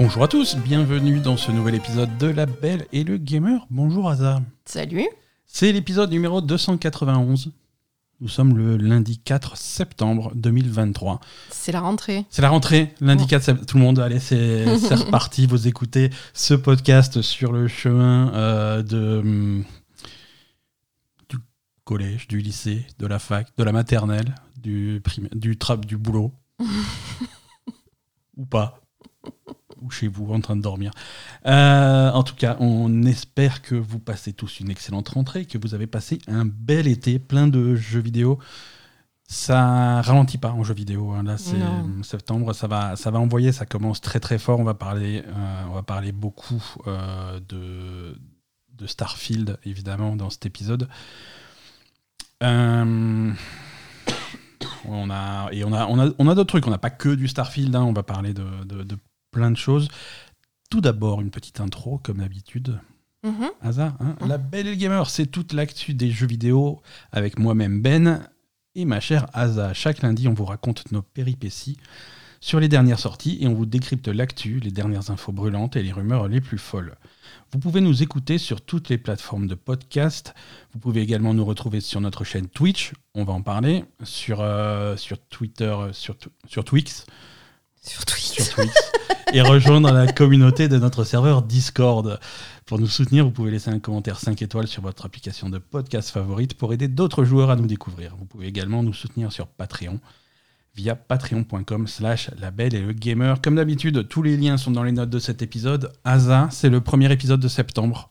Bonjour à tous, bienvenue dans ce nouvel épisode de La Belle et le Gamer. Bonjour Aza. Salut. C'est l'épisode numéro 291. Nous sommes le lundi 4 septembre 2023. C'est la rentrée. C'est la rentrée, lundi 4 septembre. Tout le monde, allez, c'est reparti. Vous écoutez ce podcast sur le chemin euh, de, hum, du collège, du lycée, de la fac, de la maternelle, du, du, trap, du boulot. Ou pas. Ou chez vous en train de dormir. Euh, en tout cas, on espère que vous passez tous une excellente rentrée, que vous avez passé un bel été plein de jeux vidéo. Ça ralentit pas en jeux vidéo. hein. Là, c'est septembre, ça va, ça va envoyer, ça commence très très fort. On va parler, euh, on va parler beaucoup euh, de, de Starfield, évidemment, dans cet épisode. Euh, on a, et on a, on a, on a d'autres trucs. On n'a pas que du Starfield. hein. On va parler de, de- de plein de choses. Tout d'abord, une petite intro, comme d'habitude. Hasard, hein Mhm. La Belle et le Gamer, c'est toute l'actu des jeux vidéo avec moi-même Ben et ma chère Asa. Chaque lundi, on vous raconte nos péripéties sur les dernières sorties et on vous décrypte l'actu, les dernières infos brûlantes et les rumeurs les plus folles. Vous pouvez nous écouter sur toutes les plateformes de podcast. Vous pouvez également nous retrouver sur notre chaîne Twitch, on va en parler, sur, euh, sur Twitter, euh, sur, sur Twix, Sur Twitch. et rejoindre la communauté de notre serveur Discord. Pour nous soutenir, vous pouvez laisser un commentaire 5 étoiles sur votre application de podcast favorite pour aider d'autres joueurs à nous découvrir. Vous pouvez également nous soutenir sur Patreon via patreon.com slash la et le gamer. Comme d'habitude, tous les liens sont dans les notes de cet épisode. Asa, c'est le premier épisode de septembre.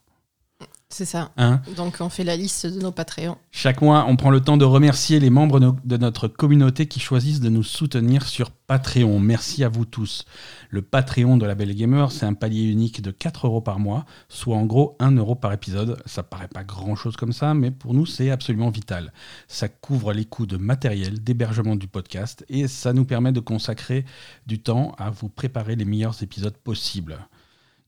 C'est ça. Hein Donc on fait la liste de nos Patreons. Chaque mois, on prend le temps de remercier les membres de notre communauté qui choisissent de nous soutenir sur Patreon. Merci à vous tous. Le Patreon de la Belle Gamer, c'est un palier unique de 4 euros par mois, soit en gros 1 euro par épisode. Ça paraît pas grand chose comme ça, mais pour nous, c'est absolument vital. Ça couvre les coûts de matériel, d'hébergement du podcast, et ça nous permet de consacrer du temps à vous préparer les meilleurs épisodes possibles.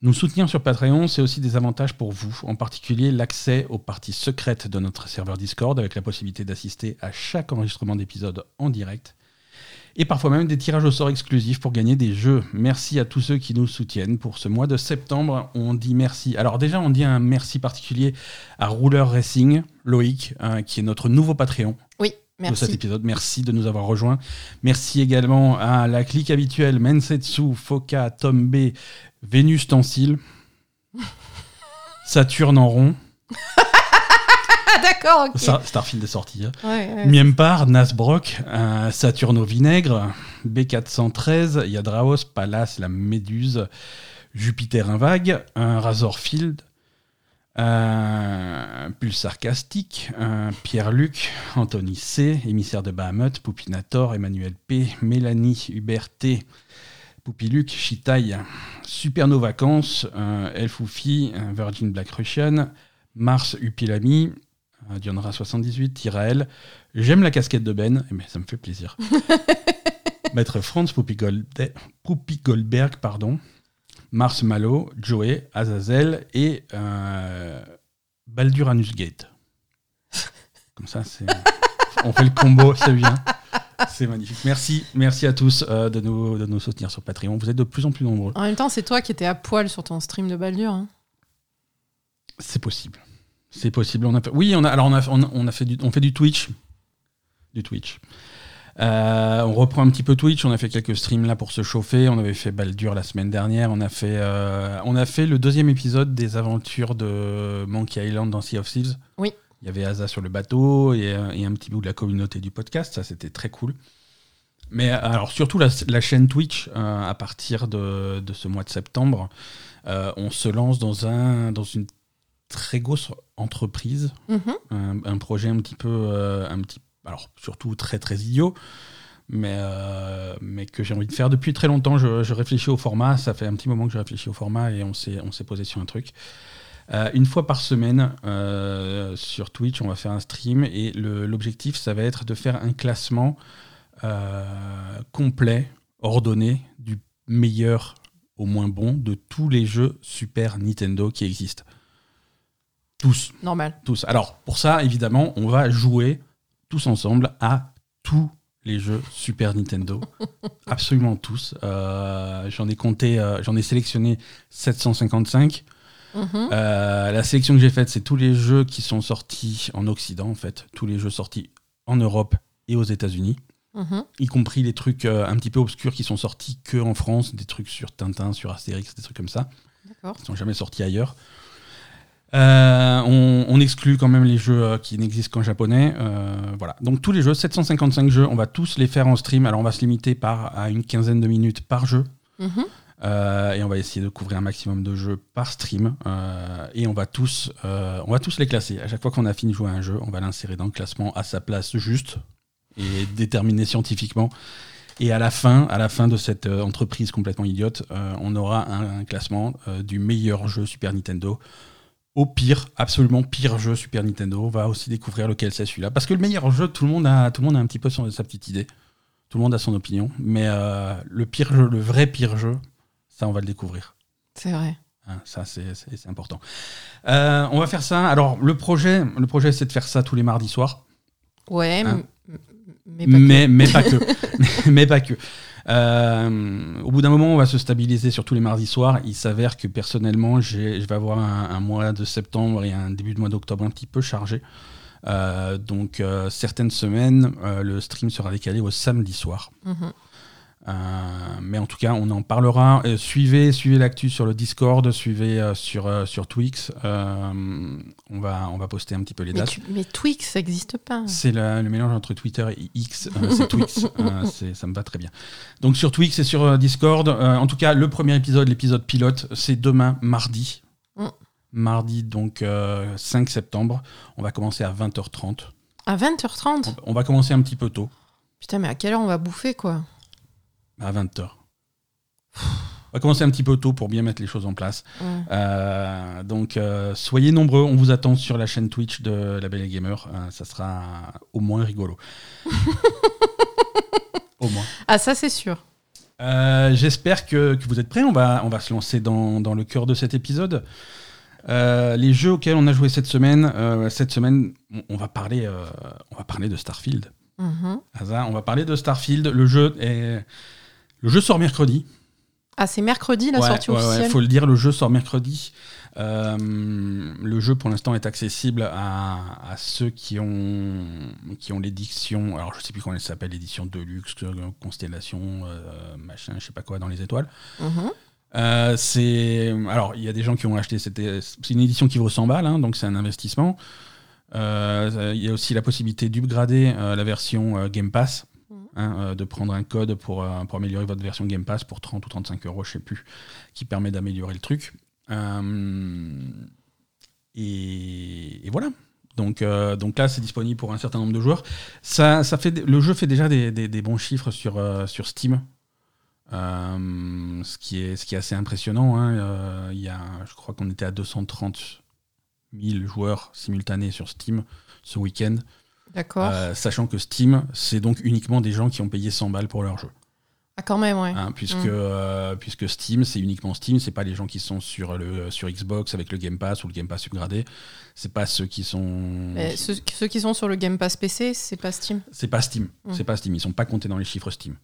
Nous soutenir sur Patreon, c'est aussi des avantages pour vous, en particulier l'accès aux parties secrètes de notre serveur Discord, avec la possibilité d'assister à chaque enregistrement d'épisode en direct, et parfois même des tirages au sort exclusifs pour gagner des jeux. Merci à tous ceux qui nous soutiennent. Pour ce mois de septembre, on dit merci. Alors déjà, on dit un merci particulier à Rouleur Racing, Loïc, hein, qui est notre nouveau Patreon Oui, de cet merci. épisode. Merci de nous avoir rejoints. Merci également à la clique habituelle Mensetsu, Foka, Tom B, Vénus Tensile, Saturne en rond, Ah d'accord, ok. Star- Starfield est sorti. hein. Ouais, ouais. Miempar, Nasbrock, euh, Saturne au vinaigre, B413, Yadraos, Pallas, la Méduse, Jupiter invague, un Razorfield, un Pulsar Sarcastique, un Pierre-Luc, Anthony C, émissaire de Bahamut, Poupinator, Emmanuel P, Mélanie, Hubert T, Poupiluc, Chitaï, Superno Vacances, un Elfoufi, un Virgin Black Russian, Mars Upilami, Dionra 78, Tirael. J'aime la casquette de Ben, mais ça me fait plaisir. Maître Franz Golde- Goldberg, pardon. Mars Malo, Joey, Azazel et euh, Balduranus Gate. Comme ça, c'est. On fait le combo, c'est bien. C'est magnifique. Merci, merci à tous euh, de, nous, de nous soutenir sur Patreon. Vous êtes de plus en plus nombreux. En même temps, c'est toi qui étais à poil sur ton stream de Baldur. hein. C'est possible. C'est possible. On a Oui, on a, alors on a, on, a- on a fait du, on fait du Twitch. Du Twitch. Euh, on reprend un petit peu Twitch. On a fait quelques streams là pour se chauffer. On avait fait Baldur la semaine dernière. On a fait, euh, on a fait le deuxième épisode des aventures de Monkey Island dans Sea of Thieves. Oui. Il y avait Asa sur le bateau et, et un petit bout de la communauté du podcast. Ça, c'était très cool. Mais alors, surtout la, la chaîne Twitch, euh, à partir de, de ce mois de septembre, euh, on se lance dans, un, dans une très grosse entreprise, Mhm. un, un projet un petit peu, euh, un petit, alors surtout très très idiot, mais, mais que j'ai envie de faire depuis très longtemps. Je, je réfléchis au format, ça fait un petit moment que je réfléchis au format et on s'est on s'est posé sur un truc. Euh, une fois par semaine euh, sur Twitch, on va faire un stream et l'objectif, ça va être de faire un classement euh, complet, ordonné, du meilleur au moins bon de tous les jeux Super Nintendo qui existent. Tous, Normal. tous. Alors, pour ça, évidemment, on va jouer tous ensemble à tous les jeux Super Nintendo. Absolument tous. Euh, j'en ai compté, euh, j'en ai sélectionné 755. Mhm. Euh, la sélection que j'ai faite, c'est tous les jeux qui sont sortis en Occident, en fait. Tous les jeux sortis en Europe et aux États-Unis. Mhm. Y compris les trucs euh, un petit peu obscurs qui sont sortis que en France, des trucs sur Tintin, sur Astérix, des trucs comme ça. Qui sont jamais sortis ailleurs. Euh, on, on exclut quand même les jeux qui n'existent qu'en japonais. Voilà. Donc tous les jeux, 755 jeux, on va tous les faire en stream. Alors on va se limiter par, à une quinzaine de minutes par jeu. Mhm. Euh, et on va essayer de couvrir un maximum de jeux par stream. Euh, et on va, tous, euh, on va tous les classer. À chaque fois qu'on a fini de jouer à un jeu, on va l'insérer dans le classement à sa place juste et déterminé scientifiquement. Et à la fin, à la fin de cette entreprise complètement idiote, on aura un, classement du meilleur jeu Super Nintendo. Au pire, absolument pire jeu Super Nintendo. On va aussi découvrir lequel c'est celui-là. Parce que le meilleur jeu, tout le monde a, tout le monde a un petit peu sa petite idée. Tout le monde a son opinion. Mais le pire jeu, le vrai pire jeu, ça, on va le découvrir. C'est vrai. Hein, ça, c'est important. Euh, on va faire ça. Alors, le projet, le projet c'est de faire ça tous les mardis soirs. Ouais, Hein. mais pas que. mais, mais pas que. mais pas que. Euh, au bout d'un moment, on va se stabiliser sur tous les mardis soirs. Il s'avère que personnellement, je vais avoir un, un mois de septembre et un début de mois d'octobre un petit peu chargé. Euh, donc, certaines semaines, le stream sera décalé au samedi soir. Mhm. Euh, mais en tout cas, on en parlera. Euh, suivez, suivez l'actu sur le Discord, suivez euh, sur, sur Twix. On, va, on va poster un petit peu les Mais, dates. tu- mais Twix, ça n'existe pas. C'est le mélange entre Twitter et X, c'est Twix, ça me va très bien. Donc sur Twix et sur Discord, en tout cas le premier épisode, l'épisode pilote, c'est demain, mardi. Mm. Mardi, donc euh, 5 septembre, on va commencer à 20h30. À 20h30 On, on va commencer un petit peu tôt, Putain, mais à quelle heure on va bouffer, quoi? À 20h. On va commencer un petit peu tôt pour bien mettre les choses en place. Euh, donc euh, soyez nombreux, on vous attend sur la chaîne Twitch de La Belle et Gamer, Euh, ça sera au moins rigolo. au moins. Ah, ça, c'est sûr. J'espère que, que vous êtes prêts. On va, on va se lancer dans, dans le cœur de cet épisode. Les jeux auxquels on a joué cette semaine, cette semaine, on, on va parler, on va parler de Starfield. Mhm. On va parler de Starfield. Le jeu est, le jeu sort mercredi. Ah, c'est mercredi la Ouais, sortie ouais, ouais, officielle faut le dire, le jeu sort mercredi. Euh, le jeu pour l'instant est accessible à, à ceux qui ont, qui ont l'édition, alors je sais plus comment elle s'appelle, l'édition Deluxe, euh, Constellation, euh, machin, je sais pas quoi, dans les étoiles. Mhm. Euh, c'est alors il y a des gens qui ont acheté c'était c'est une édition qui vaut 100 balles hein, donc c'est un investissement il y a aussi la possibilité d'upgrader la version Game Pass. Hein, euh, de prendre un code pour, euh, pour améliorer votre version Game Pass pour 30 ou 35 euros je sais plus qui permet d'améliorer le truc Euh, et, voilà donc, donc là, c'est disponible pour un certain nombre de joueurs. Le jeu fait déjà des, bons chiffres sur, Steam. Ce, qui est, assez impressionnant. hein. Je crois qu'on était à 230 000 joueurs simultanés sur Steam ce week-end. D'accord. Euh, sachant que Steam, c'est donc uniquement des gens qui ont payé 100 balles pour leur jeu. Ah, quand même, ouais. hein, puisque, Mm. euh, puisque Steam, c'est uniquement Steam, c'est pas les gens qui sont sur, le, sur Xbox avec le Game Pass ou le Game Pass upgradé. C'est pas ceux qui sont. Mais ceux, ceux qui sont sur le Game Pass PC, c'est pas Steam. C'est pas Steam. Mm. C'est pas Steam. Ils sont pas comptés dans les chiffres Steam.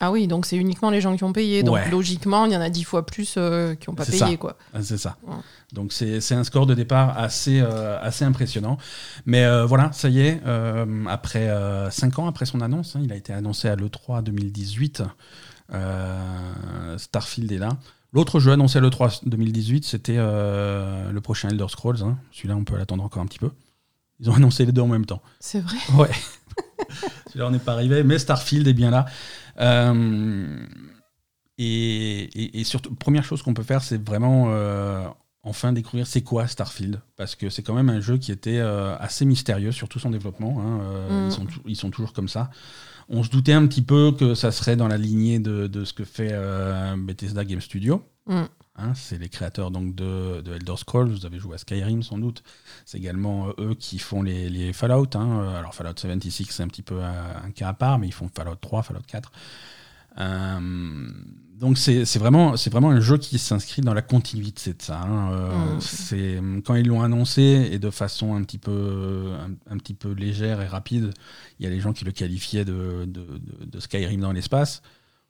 Ah oui, donc c'est uniquement les gens qui ont payé. Donc Ouais. logiquement, il y en a dix fois plus euh, qui n'ont pas payé, ça. quoi. Ah, C'est ça. Ouais. Donc c'est c'est un score de départ assez, euh, assez impressionnant. Mais euh, voilà, ça y est, après 5 ans après son annonce, hein, il a été annoncé à l'E3 2018, euh, Starfield est là. L'autre jeu annoncé à l'E3 2018, c'était le prochain Elder Scrolls. hein. Celui-là, on peut l'attendre encore un petit peu. Ils ont annoncé les deux en même temps. C'est vrai. Ouais. Celui-là, on n'est pas arrivé, mais Starfield est bien là. Euh, et, et- et surtout, première chose qu'on peut faire, c'est vraiment euh, enfin découvrir c'est quoi Starfield. Parce que c'est quand même un jeu qui était euh, assez mystérieux sur tout son développement. hein. Mm. ils, sont tou- ils sont toujours comme ça. On se doutait un petit peu que ça serait dans la lignée de, de ce que fait Bethesda Game Studio. Mm. Hein, c'est les créateurs donc de, de Elder Scrolls. Vous avez joué à Skyrim sans doute. C'est également euh, eux qui font les, les Fallout. hein. Euh, Alors Fallout 76 c'est un petit peu un, cas à part, mais ils font Fallout 3, Fallout 4. Euh, donc c'est vraiment, vraiment un jeu qui s'inscrit dans la continuité de ça. hein. Euh, c'est- Quand ils l'ont annoncé et de façon un petit, peu, un, un petit peu légère et rapide, il y a les gens qui le qualifiaient de- de Skyrim dans l'espace.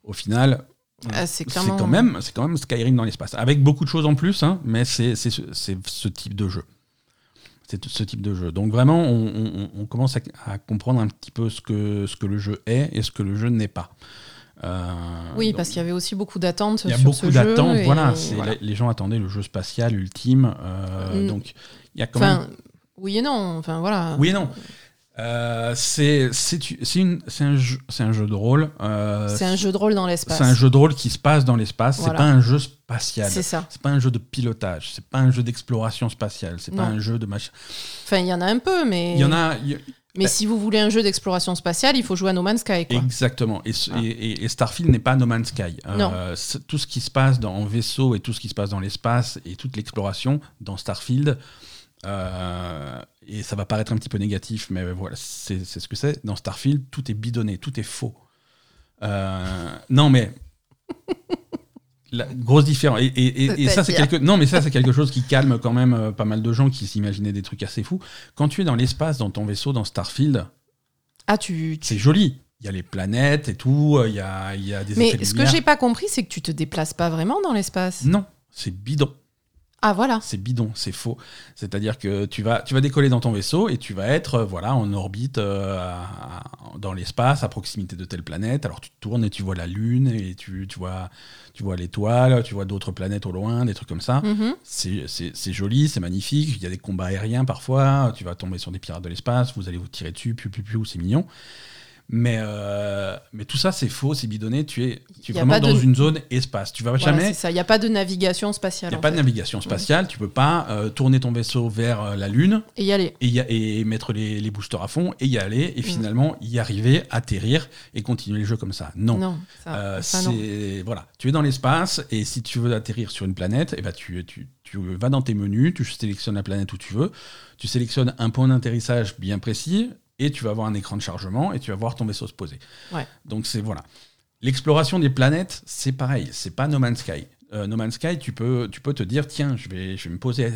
Au final, Ah, c'est clairement- quand, même, c'est quand même Skyrim dans l'espace. Avec beaucoup de choses en plus, hein, mais c'est ce, ce type de jeu. C'est ce type de jeu. Donc vraiment, on, on- on commence à, à comprendre un petit peu ce que, ce que le jeu est et ce que le jeu n'est pas. Euh, Oui, donc, parce qu'il y avait aussi beaucoup d'attentes il y a sur beaucoup d'attentes. Voilà, voilà. Les, gens attendaient le jeu spatial ultime. euh, Mm. Donc il y a quand même oui et non. Enfin, voilà. oui et non. Euh, c'est c'est c'est c'est un, jeu- c'est un jeu de rôle. euh, C'est un jeu de rôle dans l'espace. c'est un jeu de rôle qui se passe dans l'espace. C'est Voilà. pas un jeu spatial. C'est ça. C'est pas un jeu de pilotage. C'est pas un jeu d'exploration spatiale. C'est pas un jeu de machin. Enfin, il y en a un peu, mais. Il y en a. y Mais si vous voulez un jeu d'exploration spatiale, il faut jouer à No Man's Sky, quoi. Exactement. Et, Ah. et- et- et Starfield n'est pas No Man's Sky. Euh, Non. c'est- tout ce qui se passe dans, en vaisseau et tout ce qui se passe dans l'espace et toute l'exploration dans Starfield. euh, et ça va paraître un petit peu négatif, mais voilà, c'est ce que c'est. Dans Starfield, tout est bidonné, tout est faux. Euh, non, mais la grosse différence. Et, et- et- et ça, c'est quelque. Non, mais ça, c'est quelque chose qui calme quand même euh, pas mal de gens qui s'imaginaient des trucs assez fous. Quand tu es dans l'espace, dans ton vaisseau, dans Starfield, Ah, tu. tu- c'est joli. Il y a les planètes et tout, euh, il y a, il y a des Mais de ce que j'ai pas compris, c'est que tu te déplaces pas vraiment dans l'espace. Non, c'est bidon. Ah, voilà. C'est bidon, c'est faux. C'est-à-dire que tu vas, tu vas décoller dans ton vaisseau et tu vas être euh, voilà, en orbite euh, à- dans l'espace, à proximité de telle planète. Alors tu te tournes et tu vois la Lune et tu, tu vois, tu vois l'étoile, tu vois d'autres planètes au loin, des trucs comme ça. Mhm. C'est- C'est c'est joli, c'est magnifique. Il y a des combats aériens parfois. Tu vas tomber sur des pirates de l'espace, vous allez vous tirer dessus, piou, c'est mignon. Mais, euh, mais tout ça, c'est faux, c'est bidonné. Tu es, tu es vraiment dans de- une zone espace. Tu vas Voilà, jamais. c'est ça. Il n'y a pas de navigation spatiale. Il n'y a pas de navigation spatiale. Tu peux pas euh, tourner ton vaisseau vers euh, la Lune Et y aller. et, y a- et mettre les, les boosters à fond et y aller et Mm. finalement y arriver, atterrir et continuer le jeu comme ça. Non. Non. ça- Euh, ça, non. voilà, tu es dans l'espace et si tu veux atterrir sur une planète, eh ben tu, tu, tu vas dans tes menus, tu sélectionnes la planète où tu veux, tu sélectionnes un point d'atterrissage bien précis et tu vas avoir un écran de chargement et tu vas voir ton vaisseau se poser. Ouais. Donc c'est voilà. L'exploration des planètes, c'est pareil, c'est pas No Man's Sky. Euh, no Man's Sky, tu peux, tu peux te dire tiens, je vais, je vais me poser,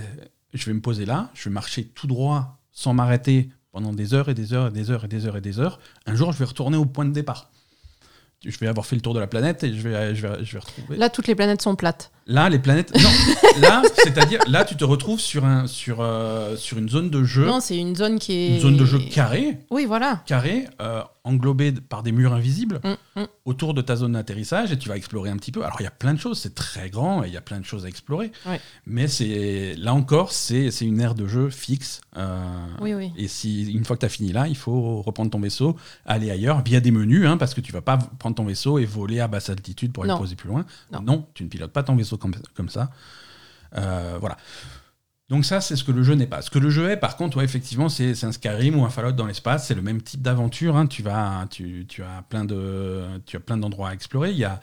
je vais me poser là, je vais marcher tout droit sans m'arrêter pendant des heures et des heures et des heures et des heures et des heures. Un jour, je vais retourner au point de départ. Je vais avoir fait le tour de la planète et je vais, je vais, je vais retrouver. Là, toutes les planètes sont plates. Là, les planètes. Non, là, c'est-à-dire, là, tu te retrouves sur, un, sur, euh, sur une zone de jeu, Non, c'est une zone qui est. une zone de jeu carrée, Oui, voilà. carrée, euh, englobée par des murs invisibles Mm, mm. autour de ta zone d'atterrissage et tu vas explorer un petit peu. Alors, il y a plein de choses, c'est très grand et il y a plein de choses à explorer. Ouais. Mais c'est là encore, c'est c'est une aire de jeu fixe. euh, Oui, oui. Et si une fois que tu as fini là, il faut reprendre ton vaisseau, aller ailleurs via des menus, hein, parce que tu vas pas prendre ton vaisseau et voler à basse altitude pour aller Non. poser plus loin. Non. tu ne pilotes pas ton vaisseau comme, ça. Euh, voilà. Donc ça, c'est ce que le jeu n'est pas. Ce que le jeu est, par contre, effectivement, c'est un Skyrim ou un Fallout dans l'espace. C'est le même type d'aventure. hein. Tu, vas, tu, tu as plein de, tu as plein d'endroits à explorer. Il y a,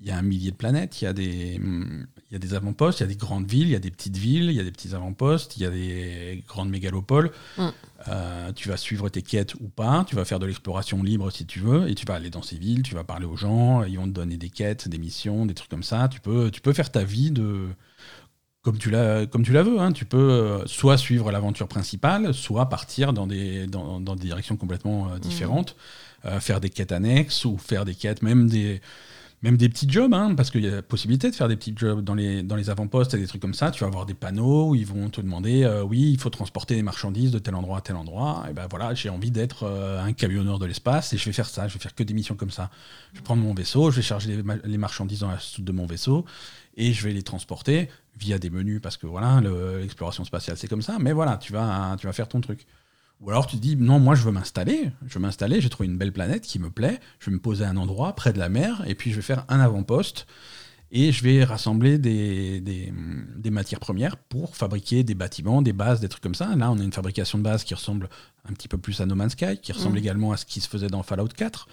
il y a un millier de planètes. Il y a des, il y a des avant-postes. Il y a des grandes villes. Il y a des petites villes. Il y a des petits avant-postes. Il y a des grandes mégalopoles. Mm. Euh, tu vas suivre tes quêtes ou pas. Tu vas faire de l'exploration libre si tu veux. Et tu vas aller dans ces villes. Tu vas parler aux gens. Ils vont te donner des quêtes, des missions, des trucs comme ça. Tu peux, tu peux faire ta vie de comme tu la, comme tu la veux. hein. Tu peux euh, soit suivre l'aventure principale, soit partir dans des, dans, dans des directions complètement euh, différentes, euh, faire des quêtes annexes ou faire des quêtes, même des, même des petits jobs, hein, parce qu'il y a la possibilité de faire des petits jobs dans les, dans les avant-postes et des trucs comme ça. Tu vas avoir des panneaux où ils vont te demander euh, oui, il faut transporter des marchandises de tel endroit à tel endroit. Et ben voilà, j'ai envie d'être euh, un camionneur de l'espace et je vais faire ça. Je vais faire que des missions comme ça. Je vais prendre mon vaisseau, je vais charger les, ma- les marchandises dans la soute de mon vaisseau et je vais les transporter via des menus parce que voilà, le- l'exploration spatiale c'est comme ça. Mais voilà, tu vas, tu vas faire ton truc. Ou alors tu te dis non, moi je veux m'installer, je veux m'installer, j'ai trouvé une belle planète qui me plaît, je vais me poser à un endroit près de la mer et puis je vais faire un avant-poste et je vais rassembler des, des, des matières premières pour fabriquer des bâtiments, des bases, des trucs comme ça. Là, on a une fabrication de base qui ressemble un petit peu plus à No Man's Sky, qui ressemble Mhm. également à ce qui se faisait dans Fallout 4.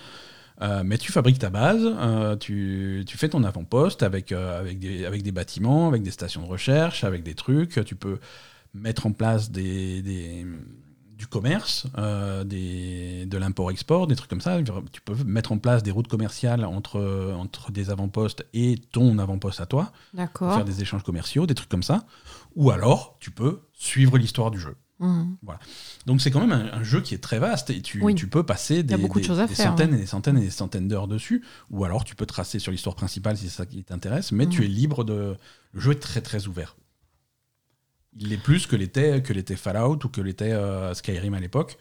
Euh, mais tu fabriques ta base, euh, tu, tu fais ton avant-poste avec, euh, avec, des, avec des bâtiments, avec des stations de recherche, avec des trucs. Tu peux mettre en place des, des, du commerce, euh, des, de l'import-export, des trucs comme ça. Tu peux mettre en place des routes commerciales entre, entre des avant-postes et ton avant-poste à toi. D'accord. Faire des échanges commerciaux, des trucs comme ça. Ou alors, tu peux suivre l'histoire du jeu. Mhm. Voilà. Donc c'est quand même un, un jeu qui est très vaste et tu, Oui. tu peux passer des, de des- faire, centaines et des centaines et des centaines d'heures dessus. Ou alors tu peux tracer sur l'histoire principale si c'est ça qui t'intéresse, mais tu Mhm. es libre de. Le jeu est très très ouvert. Il est plus que l'était que l'était Fallout ou que l'était euh, Skyrim à l'époque.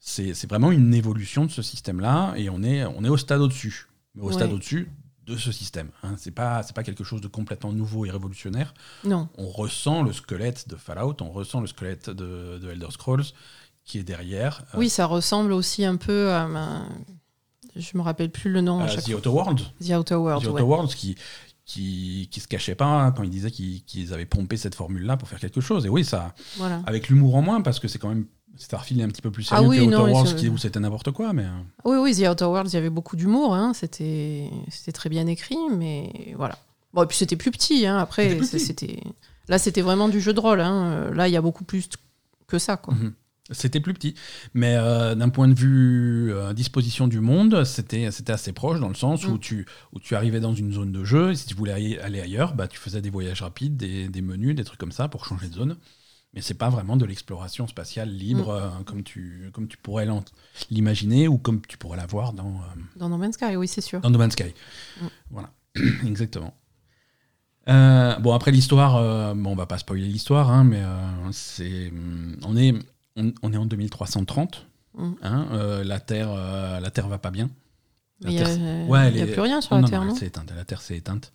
C'est vraiment une évolution de ce système-là et on est, on est au stade au-dessus. Mais au stade au-dessus de ce système. Hein. C'est pas, c'est pas quelque chose de complètement nouveau et révolutionnaire Non. on ressent le squelette de Fallout, on ressent le squelette de, de Elder Scrolls qui est derrière. euh, Oui, ça ressemble aussi un peu à. ma- Je me rappelle plus le nom. à euh, chaque The. Outer Worlds. The Outer Worlds. The ouais. Outer Worlds qui, qui, qui se cachait pas hein, quand ils disaient qu'ils avaient pompé cette formule-là pour faire quelque chose. Et oui, ça, Voilà. avec l'humour en moins, parce que c'est quand même. Starfield est un petit peu plus Ah sérieux oui, que Outer non, Worlds c'est- qui- où c'était n'importe quoi. Mais, euh, Oui, oui, The Outer Worlds, il y avait beaucoup d'humour. Hein. C'était c'était très bien écrit, mais voilà. Bon, et puis c'était plus petit. Hein. Après, c'était. Là, c'était vraiment du jeu de rôle. Hein. Là, il y a beaucoup plus que ça, quoi. Mhm. C'était plus petit. Mais euh, d'un point de vue euh, disposition du monde, c'était assez proche dans le sens où, Mm. tu, où tu arrivais dans une zone de jeu et si tu voulais aller ailleurs, bah, tu faisais des voyages rapides, des, des menus, des trucs comme ça pour changer de zone. Mais c'est pas vraiment de l'exploration spatiale libre euh, comme, tu, comme tu pourrais l'imaginer ou comme tu pourrais l'avoir dans, Dans No Man's Sky, oui, c'est sûr. dans No Man's Sky. Mm. Voilà, exactement. Euh, bon, après l'histoire, euh, bon, on va pas spoiler l'histoire, hein, mais euh, c'est, on, est, on, on est en 2330. Mm. hein, euh, la, Terre, euh, la Terre va pas bien. Il n'y a, euh, Ouais, elle il y a plus rien sur la Terre, non, non, elle s'est éteinte, La Terre s'est éteinte.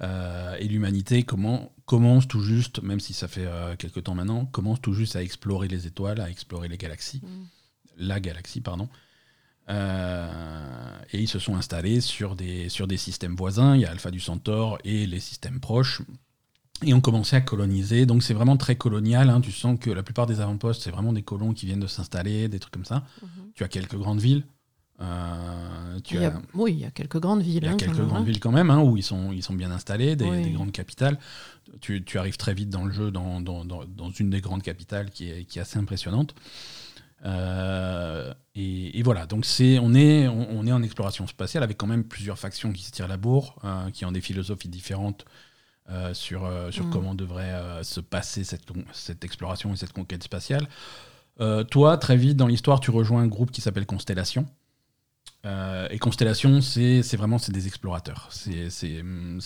Euh, et l'humanité comment, commence tout juste, même si ça fait quelques temps maintenant, commence tout juste à explorer les étoiles, à explorer les galaxies Mm. la galaxie, pardon. Et ils se sont installés sur des, sur des systèmes voisins. Il y a Alpha du Centaure et les systèmes proches. Et ont commencé à coloniser. Donc c'est vraiment très colonial. hein. Tu sens que la plupart des avant-postes, c'est vraiment des colons qui viennent de s'installer, des trucs comme ça. Mhm. Tu as quelques grandes villes. Euh, tu Il y as, a- Oui, il y a quelques grandes villes. il y a hein, quelques grandes villes quand même, hein, où ils sont, ils sont bien installés, des, Oui. des grandes capitales. Tu, tu arrives très vite dans le jeu, dans, dans, dans- dans une des grandes capitales qui est, qui est assez impressionnante. Euh, et, et voilà, donc c'est, on, est, on, on est en exploration spatiale avec quand même plusieurs factions qui se tirent la bourre, euh, qui ont des philosophies différentes euh, sur, euh, sur Mm. comment devrait euh, se passer cette, cette exploration et cette conquête spatiale. Toi, très vite dans l'histoire, tu rejoins un groupe qui s'appelle Constellation. Et Constellation, c'est vraiment c'est des explorateurs. C'est une,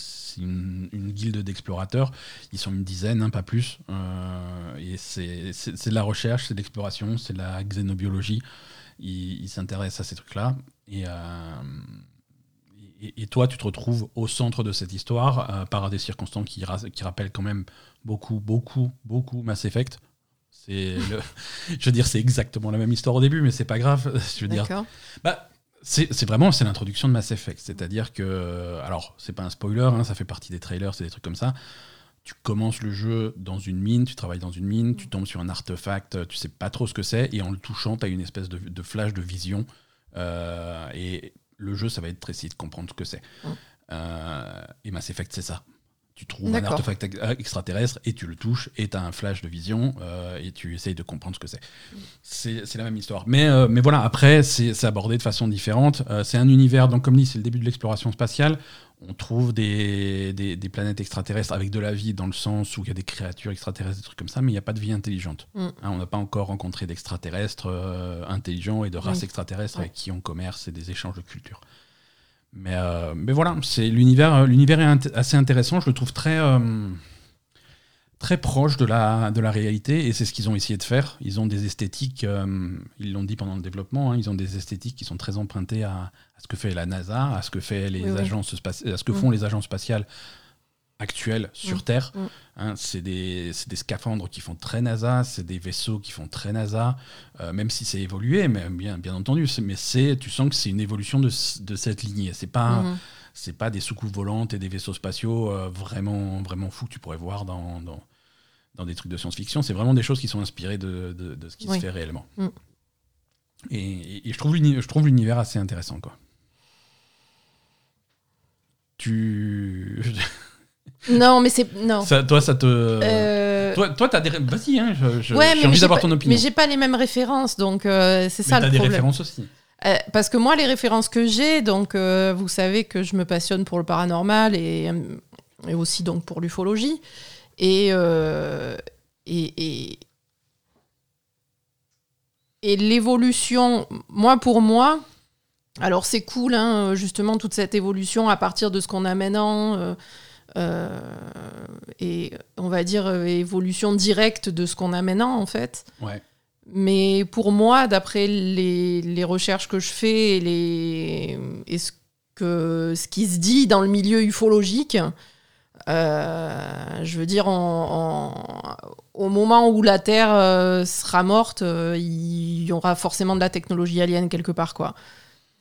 une guilde d'explorateurs. Ils sont une dizaine, hein, pas plus. Et c'est de la recherche, c'est de l'exploration, c'est de la xénobiologie. Ils ils s'intéressent à ces trucs-là. Et, et, et toi, tu te retrouves au centre de cette histoire euh, par des circonstances qui, ra- qui rappellent quand même beaucoup, beaucoup, beaucoup Mass Effect. C'est le- je veux dire, c'est exactement la même histoire au début, mais c'est pas grave. Je veux dire, D'accord. bah, c'est c'est vraiment c'est l'introduction de Mass Effect. C'est-à-dire que, alors, c'est pas un spoiler, hein, ça fait partie des trailers, c'est des trucs comme ça. Tu commences le jeu dans une mine, tu travailles dans une mine, tu tombes sur un artefact, tu sais pas trop ce que c'est, et en le touchant, tu as une espèce de, de flash de vision. euh, et le jeu, ça va être essayer de comprendre ce que c'est. Mm. Euh, et Mass Effect, c'est ça. Tu trouves un artefact ex- extraterrestre et tu le touches et tu as un flash de vision euh, et tu essayes de comprendre ce que c'est. C'est la même histoire. Mais, euh, mais voilà, après, c'est abordé de façon différente. Euh, c'est un univers, donc comme dit, c'est le début de l'exploration spatiale. On trouve des, des, des planètes extraterrestres avec de la vie dans le sens où il y a des créatures extraterrestres, des trucs comme ça, mais il n'y a pas de vie intelligente. Mm. Hein, on n'a pas encore rencontré d'extraterrestres euh, intelligents et de races extraterrestres Ouais. avec qui on commerce et des échanges de culture. Mais, euh, mais voilà, c'est l'univers. euh, L'univers est int- assez intéressant. Je le trouve très euh, très proche de la de la réalité et c'est ce qu'ils ont essayé de faire. Ils ont des esthétiques. euh, ils l'ont dit pendant le développement. hein, ils ont des esthétiques qui sont très empruntées à, à ce que fait la NASA, à ce que fait les Oui, oui. agences spatiales, à ce que Mm. font les agences spatiales actuelles sur Mm. Terre. Mm. Hein, c'est des, scaphandres qui font très NASA, c'est des vaisseaux qui font très NASA, euh, même si c'est évolué, mais bien, bien entendu. Mais c'est, tu sens que c'est une évolution de, de cette lignée. C'est pas, Mhm. c'est pas des soucoupes volantes et des vaisseaux spatiaux euh, vraiment, vraiment fous que tu pourrais voir dans, dans, dans des trucs de science-fiction. C'est vraiment des choses qui sont inspirées de, de- de ce qui Oui. se fait réellement. Mm. Et, et- et je trouve l'uni- je trouve l'univers assez intéressant. Quoi. Tu. Non, mais c'est. Non. Ça- toi, ça te. Euh, Toi, toi, t'as des. Vas-y, hein, ouais, j'ai mais envie d'avoir ton opinion. Mais j'ai pas les mêmes références, donc euh, c'est Mais ça t'as le des problème. références aussi. Euh, parce que moi, les références que j'ai, donc euh, vous savez que je me passionne pour le paranormal et, et aussi donc pour l'ufologie. Et, et, et, et l'évolution, moi pour moi, alors c'est cool, hein, justement, toute cette évolution à partir de ce qu'on a maintenant. euh, euh, et on va dire euh, évolution directe de ce qu'on a maintenant en fait. Ouais. Mais pour moi, d'après les, les recherches que je fais et, les, et ce, que, ce qui se dit dans le milieu ufologique, euh, je veux dire, au moment où la Terre sera morte, il y aura forcément de la technologie alien quelque part, quoi.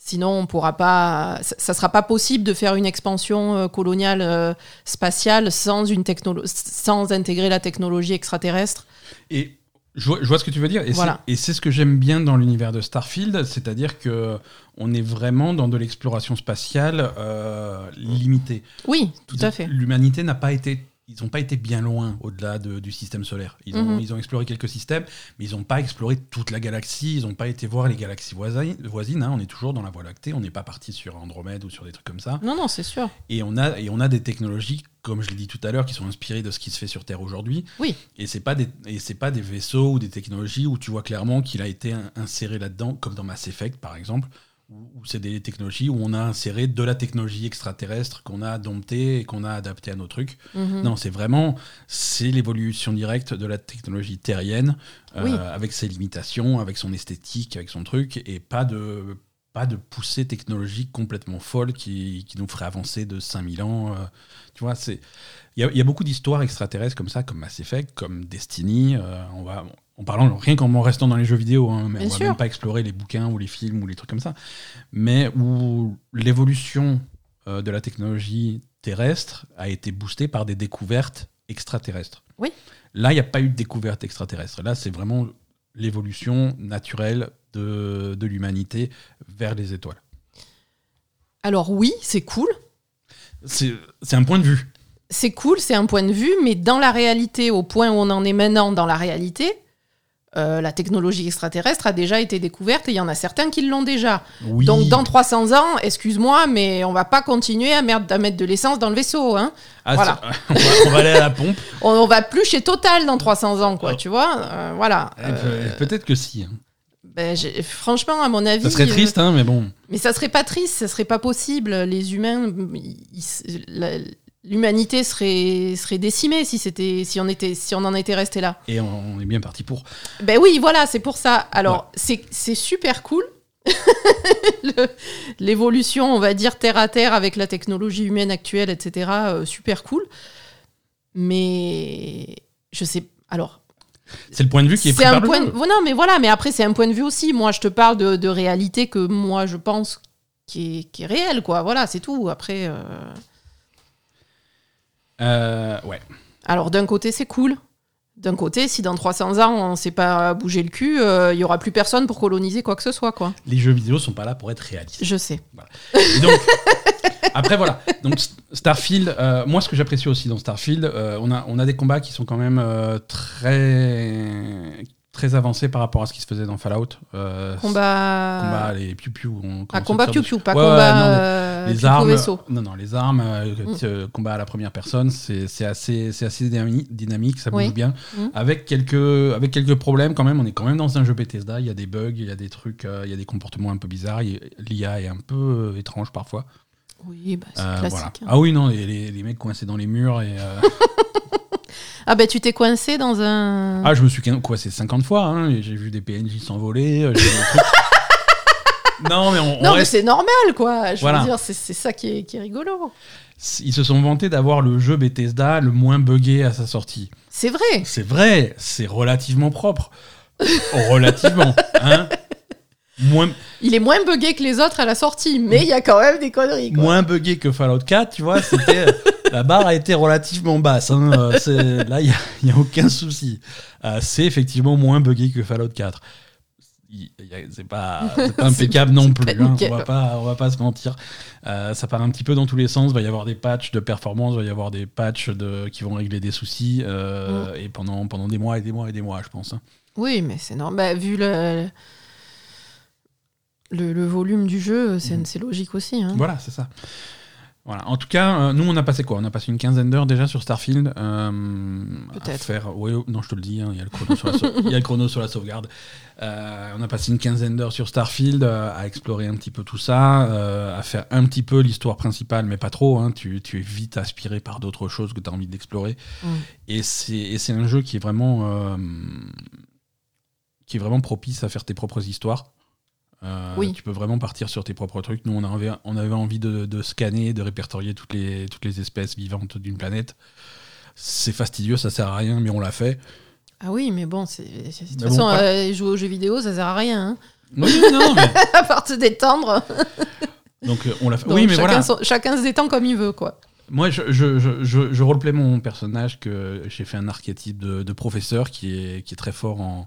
Sinon, on pourra pas. Ça, ça sera pas possible de faire une expansion euh, coloniale euh, spatiale sans une sans intégrer la technologie extraterrestre. Et je vois, je vois ce que tu veux dire. Et Voilà. c'est- ce que j'aime bien dans l'univers de Starfield, c'est-à-dire que on est vraiment dans de l'exploration spatiale euh, limitée. Oui, tout à fait. L'humanité n'a pas été. Ils n'ont pas été bien loin au-delà de- du système solaire. Ils ont, Mhm. ils ont exploré quelques systèmes, mais ils n'ont pas exploré toute la galaxie. Ils n'ont pas été voir les galaxies voisines. voisines hein. On est toujours dans la Voie lactée. On n'est pas parti sur Andromède ou sur des trucs comme ça. Non, non, c'est sûr. Et on a, et on a des technologies, comme je l'ai dit tout à l'heure, qui sont inspirées de ce qui se fait sur Terre aujourd'hui. Oui. Et pas des, et c'est pas des vaisseaux ou des technologies où tu vois clairement qu'il a été in- inséré là-dedans, comme dans Mass Effect par exemple, où, c'est des technologies où on a inséré de la technologie extraterrestre qu'on a domptée et qu'on a adapté à nos trucs. Mhm. Non, c'est vraiment c'est l'évolution directe de la technologie terrienne, euh, Oui. avec ses limitations, avec son esthétique, avec son truc, et pas de pas de poussée technologique complètement folle qui, qui nous ferait avancer de 5000 ans. euh, tu vois, c'est il y, a- il y a beaucoup d'histoires extraterrestres comme ça, comme Mass Effect, comme Destiny. euh, on va en parlant rien qu'en restant dans les jeux vidéo, hein, mais Bien on va sûr. même pas explorer les bouquins ou les films ou les trucs comme ça, mais où l'évolution euh, de la technologie terrestre a été boostée par des découvertes extraterrestres. Oui. Là, il n'y a pas eu de découverte extraterrestre. Là, c'est vraiment l'évolution naturelle de, de l'humanité vers les étoiles. Alors oui, c'est cool. C'est un point de vue. C'est cool, c'est un point de vue, mais dans la réalité, au point où on en est maintenant dans la réalité, euh, la technologie extraterrestre a déjà été découverte et il y en a certains qui l'ont déjà. Oui. Donc dans 300 ans, excuse-moi, mais on va pas continuer à, mer- à mettre de l'essence dans le vaisseau. Hein. Ah, voilà. on, va, on va aller à la pompe. On, on va plus chez Total dans 300 ans, quoi, Oh. tu vois. euh, voilà. Eh, Euh, Peut-être que si. hein. Ben, franchement, à mon avis. Ça serait euh, triste, hein, mais bon. Mais ça serait pas triste, ça serait pas possible. Les humains, l'humanité serait, serait décimée si c'était, si on était, si on en était resté là. Et on, on est bien parti pour. Ben oui, voilà, c'est pour ça. Alors, c'est, c'est super cool. L'évolution, on va dire terre à terre avec la technologie humaine actuelle, etc. euh, super cool. Mais je sais. Alors, C'est le point de vue qui est un point. de- Non, mais voilà. Mais après, c'est un point de vue aussi. Moi, je te parle de, de réalité que moi, je pense qui est, qui est réelle, quoi. Voilà, c'est tout. Après. euh, Euh, ouais. Alors d'un côté c'est cool. D'un côté, si dans 300 ans on ne sait pas bouger le cul, euh, il y aura plus personne pour coloniser quoi que ce soit, quoi. Les jeux vidéo sont pas là pour être réalistes. Je sais. Et donc, après, voilà. Donc, Starfield, euh, moi, ce que j'apprécie aussi dans Starfield, euh, on, a, on a des combats qui sont quand même euh, très, très avancés par rapport à ce qui se faisait dans Fallout. Combat. combat, les piou-piou. Ah, combat à faire piou de- pas Ouais, combat non, les piou-piou armes, vaisseau. non, non, les armes, Mm. combat à la première personne, c'est assez, assez dynami- dynamique, ça bouge Oui. bien. Mm. Avec quelques, avec quelques problèmes quand même, on est quand même dans un jeu Bethesda, il y a des bugs, il y a des trucs, il y a des comportements un peu bizarres, l'IA est un peu étrange parfois. Oui, bah, c'est Euh, classique. voilà. hein. Ah oui, non, les, les- les mecs coincés dans les murs et... euh, Ah bah tu t'es coincé dans un. Ah, je me suis coincé 50 fois, hein, j'ai vu des PNJ s'envoler, euh. Non, mais on, on non mais reste- c'est normal quoi. Je Voilà. veux dire, c'est c'est ça qui est, qui est rigolo. Ils se sont vantés d'avoir le jeu Bethesda le moins buggé à sa sortie. C'est vrai. C'est vrai, c'est relativement propre. relativement, hein moins, Il est moins buggé que les autres à la sortie, mais il y a quand même des conneries. Quoi. moins buggé que Fallout 4, tu vois, la barre a été relativement basse. hein, euh, là, il n'y a, aucun souci. Euh, c'est effectivement moins buggé que Fallout 4. c'est pas, pas impeccable non plus. hein. on, va pas, on va pas se mentir. Euh, ça part un petit peu dans tous les sens. Il va y avoir des patchs de performance, il va y avoir des patchs de, qui vont régler des soucis. euh, Et pendant, pendant des mois et des mois et des mois, je pense. hein. Oui, mais c'est normal. Bah, vu le, le, le volume du jeu, c'est Mhm. c'est logique aussi. hein. Voilà, c'est ça. Voilà. En tout cas, euh, nous, on a passé quoi? On a passé une quinzaine d'heures déjà sur Starfield. euh, Peut-être. Faire... Oui, non, je te le dis, hein, il y a le chrono sur la, sau- il y a le chrono sur la sauvegarde. Euh, on a passé une quinzaine d'heures sur Starfield euh, à explorer un petit peu tout ça, euh, à faire un petit peu l'histoire principale, mais pas trop. hein. Tu, tu es vite aspiré par d'autres choses que tu as envie d'explorer. Mm. Et c'est et c'est un jeu qui est vraiment euh, qui est vraiment propice à faire tes propres histoires. Euh, Oui. Tu peux vraiment partir sur tes propres trucs. Nous, on avait, on avait envie de, de scanner, de répertorier toutes les, toutes les espèces vivantes d'une planète. C'est fastidieux, ça sert à rien, mais on l'a fait. Ah oui, mais bon, c'est- de toute Mais façon, bon, pas- euh, jouer aux jeux vidéo, ça sert à rien. hein. Oui, non, mais- à part se détendre. donc euh, on l'a fait. Donc, oui, mais chacun, voilà. son- chacun se détend comme il veut, quoi. Moi, je, je, je, je, je roleplay mon personnage que j'ai fait un archétype de, de professeur qui est, qui est très fort en,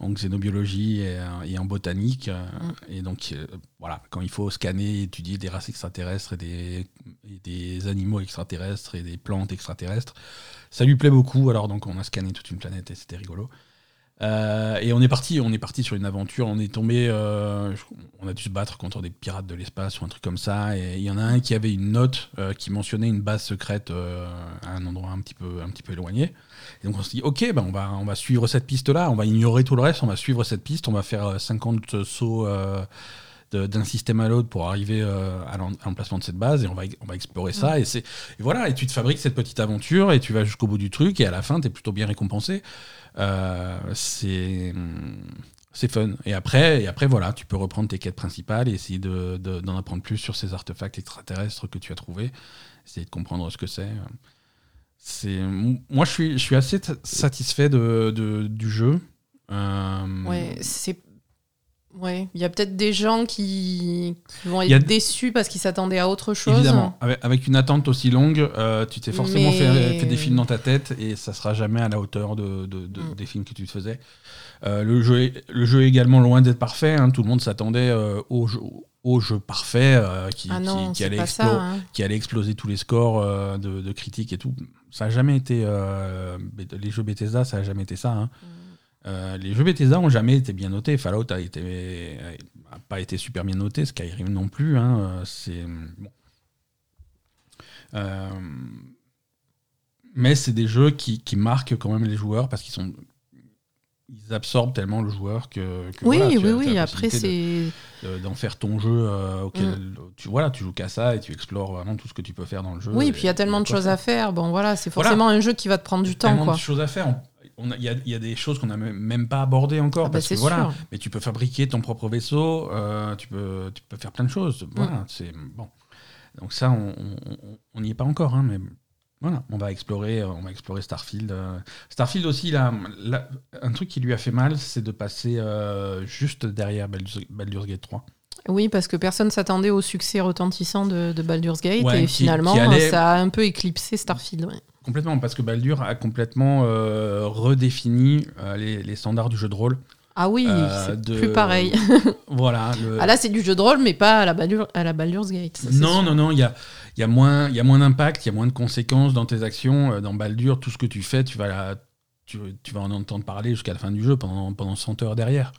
en xénobiologie et, euh, et en botanique. euh, Et donc, euh, voilà, quand il faut scanner et étudier des races extraterrestres et des, et des animaux extraterrestres et des plantes extraterrestres, ça lui plaît beaucoup. Alors, donc, on a scanné toute une planète et c'était rigolo. Euh, et on est parti, on est parti sur une aventure. On est tombé, euh, on a dû se battre contre des pirates de l'espace ou un truc comme ça. Et il y en a un qui avait une note euh, qui mentionnait une base secrète euh, à un endroit un petit peu, un petit peu éloigné. Et donc on s'est dit, ok, ben on va, on va suivre cette piste-là. On va ignorer tout le reste. On va suivre cette piste. On va faire euh, 50 sauts. Euh, de- d'un système à l'autre pour arriver euh, à l'emplacement de cette base et on va, on va explorer ça et c'est voilà et tu te fabriques cette petite aventure et tu vas jusqu'au bout du truc et à la fin tu es plutôt bien récompensé euh, c'est c'est fun. Et après, et après, voilà, tu peux reprendre tes quêtes principales et essayer de- de- d'en apprendre plus sur ces artefacts extraterrestres que tu as trouvés, essayer de comprendre ce que c'est. C'est moi, je suis, je suis assez satisfait de, de- du jeu. Euh, Ouais, c'est. Ouais, il y a peut-être des gens qui, qui vont y a- être déçus parce qu'ils s'attendaient à autre chose. Évidemment, avec, une attente aussi longue, euh, tu t'es forcément Mais- fait, fait des films dans ta tête et ça sera jamais à la hauteur de, de- de- Mm. des films que tu te faisais. Euh, le, jeu est, le jeu est également loin d'être parfait. hein. Tout le monde s'attendait euh, au, jeu, au jeu parfait qui, Ah non, qui- qui c'est allait ça. hein. qui allait exploser tous les scores de, de critiques et tout. Ça n'a jamais été. les jeux Bethesda, ça n'a jamais été ça. hein. Euh, les jeux Bethesda ont jamais été bien notés. Fallout a, été, a pas été super bien noté. Skyrim non plus. hein. Euh, C'est. Bon. Euh, mais c'est des jeux qui, qui marquent quand même les joueurs parce qu'ils sont. Ils absorbent tellement le joueur que. que Oui, voilà, tu oui, as- oui. Après, c'est. de- de- d'en faire ton jeu euh, auquel Mm. tu voilà tu joues qu'à ça et tu explores vraiment tout ce que tu peux faire dans le jeu Oui, et- puis il y a tellement de choses à faire. Bon, voilà, c'est Voilà. forcément un jeu qui va te prendre du temps, tellement quoi. de choses à faire il y, a, il y a des choses qu'on n'a même- pas abordées encore Ah bah, parce que voilà sûr. mais tu peux fabriquer ton propre vaisseau euh, tu peux tu peux faire plein de choses Mm. voilà c'est bon donc ça on n'y est pas encore hein, mais voilà on va explorer euh, on va explorer Starfield euh. Starfield aussi là, là, un truc qui lui a fait mal c'est de passer euh, juste derrière Baldur's, Baldur's Gate 3 Oui, parce que personne s'attendait au succès retentissant de, de Baldur's Gate Ouais, et qui- finalement, qui allait- ça a un peu éclipsé Starfield. ouais. Complètement, parce que Baldur a complètement euh, redéfini euh, les, les standards du jeu de rôle. Ah oui, Euh, c'est de- plus pareil. Voilà. le- Ah là, c'est du jeu de rôle, mais pas à la, Baldur- à la Baldur's Gate. ça, non, non, non, il y a, il y, a moins- il y a moins d'impact, il y a moins de conséquences dans tes actions. Dans Baldur, tout ce que tu fais, tu vas, la- tu, tu vas en entendre parler jusqu'à la fin du jeu, pendant, pendant 100 heures derrière.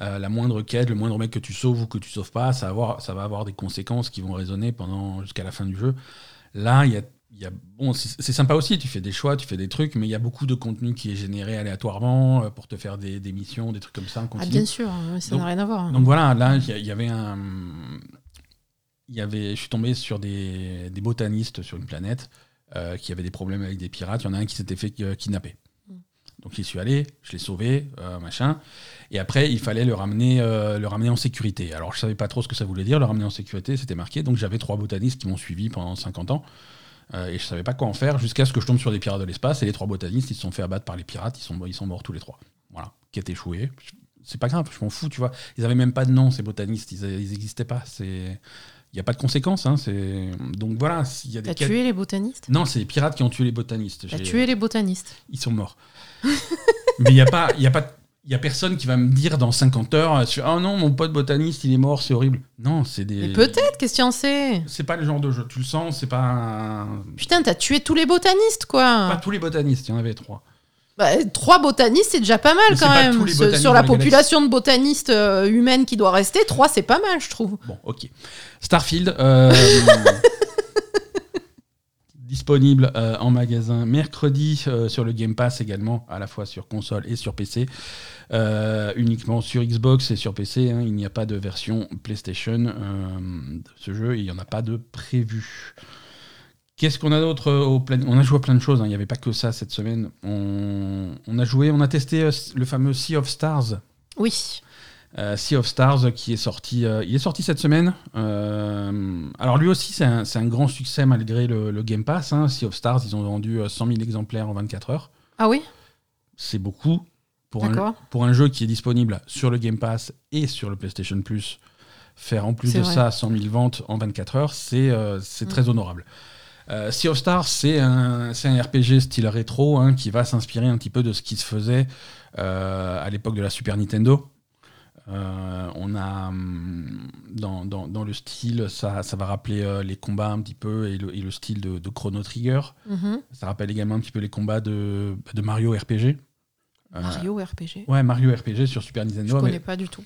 Euh, la moindre quête, le moindre mec que tu sauves ou que tu sauves pas, ça va avoir, ça va avoir des conséquences qui vont résonner pendant jusqu'à la fin du jeu. Là, il y a, il y a- bon, c'est sympa aussi, tu fais des choix, tu fais des trucs, mais il y a beaucoup de contenu qui est généré aléatoirement euh, pour te faire des, des missions, des trucs comme ça Ah, bien sûr, ouais, ça n'a rien à voir. Donc voilà, là, il y, avait un. Y avait, je suis tombé sur des, des botanistes sur une planète euh, qui avaient des problèmes avec des pirates. Il y en a un qui s'était fait euh, kidnapper. Mm. Donc j'y suis allé, je l'ai sauvé, euh, machin. Et après, il fallait le ramener, euh, le ramener en sécurité. Alors je savais pas trop ce que ça voulait dire, le ramener en sécurité, c'était marqué. Donc j'avais trois botanistes qui m'ont suivi pendant 50 ans. Euh, et je savais pas quoi en faire jusqu'à ce que je tombe sur des pirates de l'espace. Et les trois botanistes, ils se sont fait abattre par les pirates, ils sont, ils sont morts tous les trois. Voilà, qui est échoué. C'est pas grave, je m'en fous, tu vois. Ils avaient même pas de nom, ces botanistes, ils, ils existaient pas. C'est. Il n'y a pas de conséquences. Hein. Donc voilà, y a des T'as quêtes- tué les botanistes? Non, c'est les pirates qui ont tué les botanistes. T'as tué les botanistes. Ils sont morts. Mais il n'y a pas, il y a pas, Il y a personne qui va me dire dans 50 heures Oh non, mon pote botaniste, il est mort, c'est horrible. Non, c'est des. Mais peut-être, qu'est-ce que tu en sais C'est pas le genre de jeu. Tu le sens, c'est pas. Un... Putain, t'as tué tous les botanistes, quoi. Pas tous les botanistes, il y en avait trois. Bah, trois botanistes, c'est déjà pas mal quand même. Sur la population de botanistes euh, humaines qui doit rester, trois, c'est pas mal, je trouve. Bon, ok. Starfield. Euh, disponible euh, en magasin mercredi euh, sur le Game Pass également, à la fois sur console et sur PC. Euh, uniquement sur Xbox et sur PC. Hein. il n'y a pas de version PlayStation de ce jeu il n'y en a pas de prévu. Qu'est-ce qu'on a d'autre au On a joué à plein de choses, hein. il n'y avait pas que ça cette semaine. On, a joué, on a testé le fameux Sea of Stars. Oui. Euh, sea of Stars qui est sorti, euh, il est sorti cette semaine. Euh, alors lui aussi c'est un, grand succès malgré le, Game Pass. Hein. Sea of Stars, ils ont vendu 100 000 exemplaires en 24 heures. Ah oui? C'est beaucoup pour un, pour un jeu qui est disponible sur le Game Pass et sur le PlayStation Plus. Faire en plus de ça 100 000 ventes en 24 heures, c'est mm. très honorable. sea of Stars, c'est un, un, RPG style rétro hein, qui va s'inspirer un petit peu de ce qui se faisait à l'époque de la Super Nintendo. Euh, on a hum, dans, dans, le style, ça, ça va rappeler euh, les combats un petit peu et le, style de, Chrono Trigger. Mhm. Ça rappelle également un petit peu les combats de, de Mario RPG. Euh, Mario RPG Ouais, Mario RPG sur Super Nintendo. Je connais pas du tout.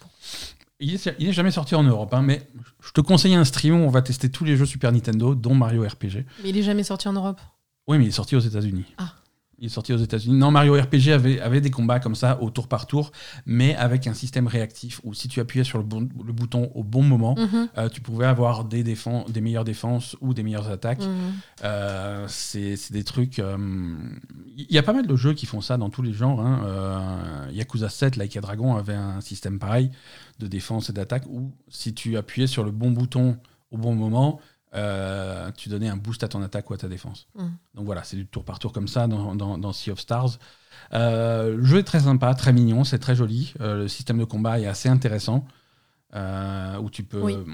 Il n'est jamais sorti en Europe, hein, mais je te conseille un stream où on va tester tous les jeux Super Nintendo, dont Mario RPG. Mais il est jamais sorti en Europe Oui, mais il est sorti aux États-Unis. Ah. Il est sorti aux États-Unis. Non, Mario RPG avait, avait des combats comme ça au tour par tour, mais avec un système réactif où si tu appuyais sur le, le bouton au bon moment, mhm. euh, tu pouvais avoir des, des meilleures défenses ou des meilleures attaques. Mhm. Euh, c'est des trucs. Il euh, y a pas mal de jeux qui font ça dans tous les genres. Hein. Yakuza 7, Like a Dragon avait un système pareil de défense et d'attaque où si tu appuyais sur le bon bouton au bon moment, euh, tu donnais un boost à ton attaque ou à ta défense. Mm. Donc voilà, c'est du tour par tour comme ça dans, dans, Sea of Stars. Euh, le jeu est très sympa, très mignon, c'est très joli. Euh, le système de combat est assez intéressant. où tu peux.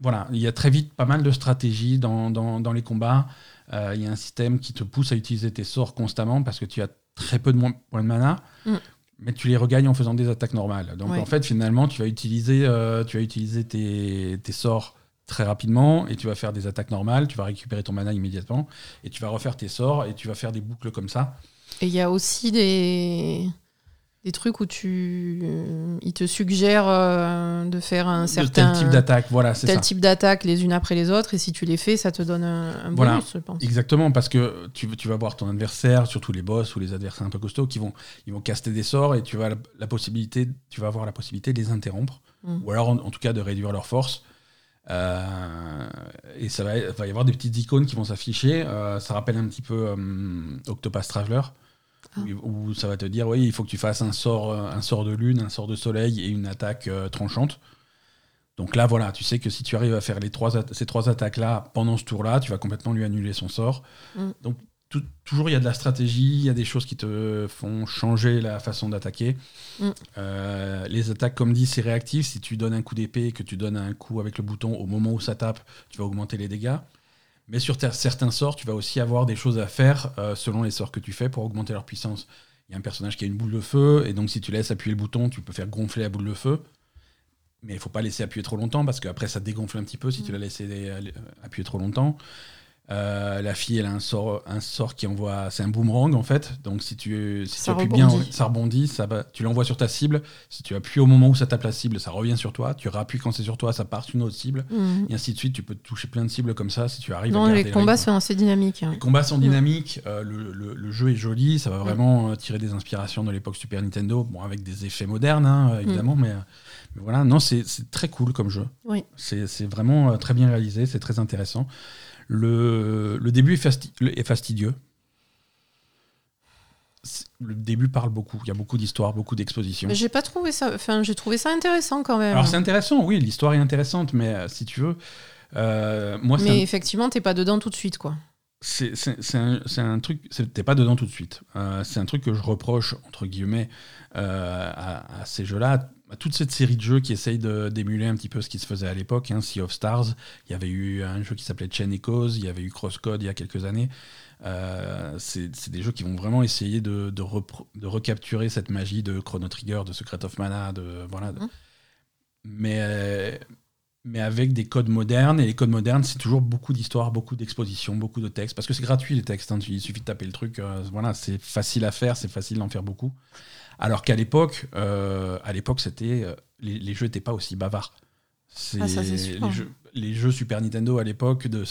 Voilà, il y a très vite pas mal de stratégies dans, dans les combats. il y a un système qui te pousse à utiliser tes sorts constamment parce que tu as très peu de points de mana. Mm. Mais tu les regagnes en faisant des attaques normales. Donc en fait, finalement, tu vas utiliser, tu vas utiliser tes, tes sorts très rapidement et tu vas faire des attaques normales, tu vas récupérer ton mana immédiatement et tu vas refaire tes sorts et tu vas faire des boucles comme ça. Et il y a aussi des des trucs où tu il te suggère euh, de faire un certain tel type d'attaque voilà c'est tel type d'attaque les unes après les autres et si tu les fais ça te donne un, bonus je pense exactement parce que tu, tu vas voir ton adversaire surtout les boss ou les adversaires un peu costauds qui vont ils vont caster des sorts et tu vas la, possibilité tu vas avoir la possibilité de les interrompre mm. ou alors en, en, tout cas de réduire leur force euh, et ça va, va, y avoir des petites icônes qui vont s'afficher. Euh, ça rappelle un petit peu euh, Octopus Traveler. Ah. Où, ça va te dire oui il faut que tu fasses un sort un sort de lune un sort de soleil et une attaque tranchante donc là voilà tu sais que si tu arrives à faire les trois ces trois attaques là pendant ce tour là tu vas complètement lui annuler son sort mm. donc toujours il y a de la stratégie, il y a des choses qui te font changer la façon d'attaquer. Mm. Euh, les attaques, comme dit, c'est réactif. Si tu donnes un coup d'épée et que tu donnes un coup avec le bouton au moment où ça tape, tu vas augmenter les dégâts. Mais sur certains sorts, tu vas aussi avoir des choses à faire euh, selon les sorts que tu fais pour augmenter leur puissance. Il y a un personnage qui a une boule de feu, et donc si tu laisses appuyer le bouton, tu peux faire gonfler la boule de feu. Mais il faut pas laisser appuyer trop longtemps parce qu'après ça dégonfle un petit peu si tu mm. la laisses appuyer trop longtemps. Euh, la fille, elle a un sort, un sort qui envoie. C'est un boomerang en fait. Donc si tu, si tu appuies bien, ça rebondit. Ça tu l'envoies sur ta cible. Si tu appuies au moment où ça tape la cible, ça revient sur toi. Tu rappuies quand c'est sur toi, ça part sur une autre cible. Mhm. Et ainsi de suite. Tu peux toucher plein de cibles comme ça si tu arrives non, à les combats sont assez dynamiques. Hein. Les combats sont dynamiques. Euh, le, le, jeu est joli. Ça va vraiment euh, tirer des inspirations de l'époque Super Nintendo. Bon, avec des effets modernes, hein, évidemment. mais, mais, voilà, non, c'est très cool comme jeu. Oui. C'est vraiment très bien réalisé. C'est très intéressant. Le, le début est, fastidieux. Le début parle beaucoup. Il y a beaucoup d'histoires, beaucoup d'expositions. Mais j'ai pas trouvé ça. Enfin, j'ai trouvé ça intéressant quand même. Alors c'est intéressant, oui. L'histoire est intéressante, mais euh, si tu veux, euh, moi. Mais effectivement, t'es pas dedans tout de suite, quoi. C'est un, un, truc. T'es pas dedans tout de suite. Euh, c'est un truc que je reproche entre guillemets à, ces jeux-là, toute cette série de jeux qui essayent de- d'émuler un petit peu ce qui se faisait à l'époque. Hein, sea of Stars, il y avait eu un jeu qui s'appelait Chain Echoes, il y avait eu Crosscode il y a quelques années. Euh, c'est des jeux qui vont vraiment essayer de, de, repro- de recapturer cette magie de Chrono Trigger, de Secret of Mana, de voilà. de- Mhm. Mais euh, mais avec des codes modernes et les codes modernes, c'est toujours beaucoup d'histoires, beaucoup d'expositions, beaucoup de textes parce que c'est gratuit les textes. hein, il suffit de taper le truc. euh, voilà, c'est facile à faire, c'est facile d'en faire beaucoup. Alors qu'à l'époque, euh, à l'époque, c'était euh, les, les jeux n'étaient pas aussi bavards. Ah, ça, c'est sûr. les jeux, les jeux Super Nintendo à l'époque de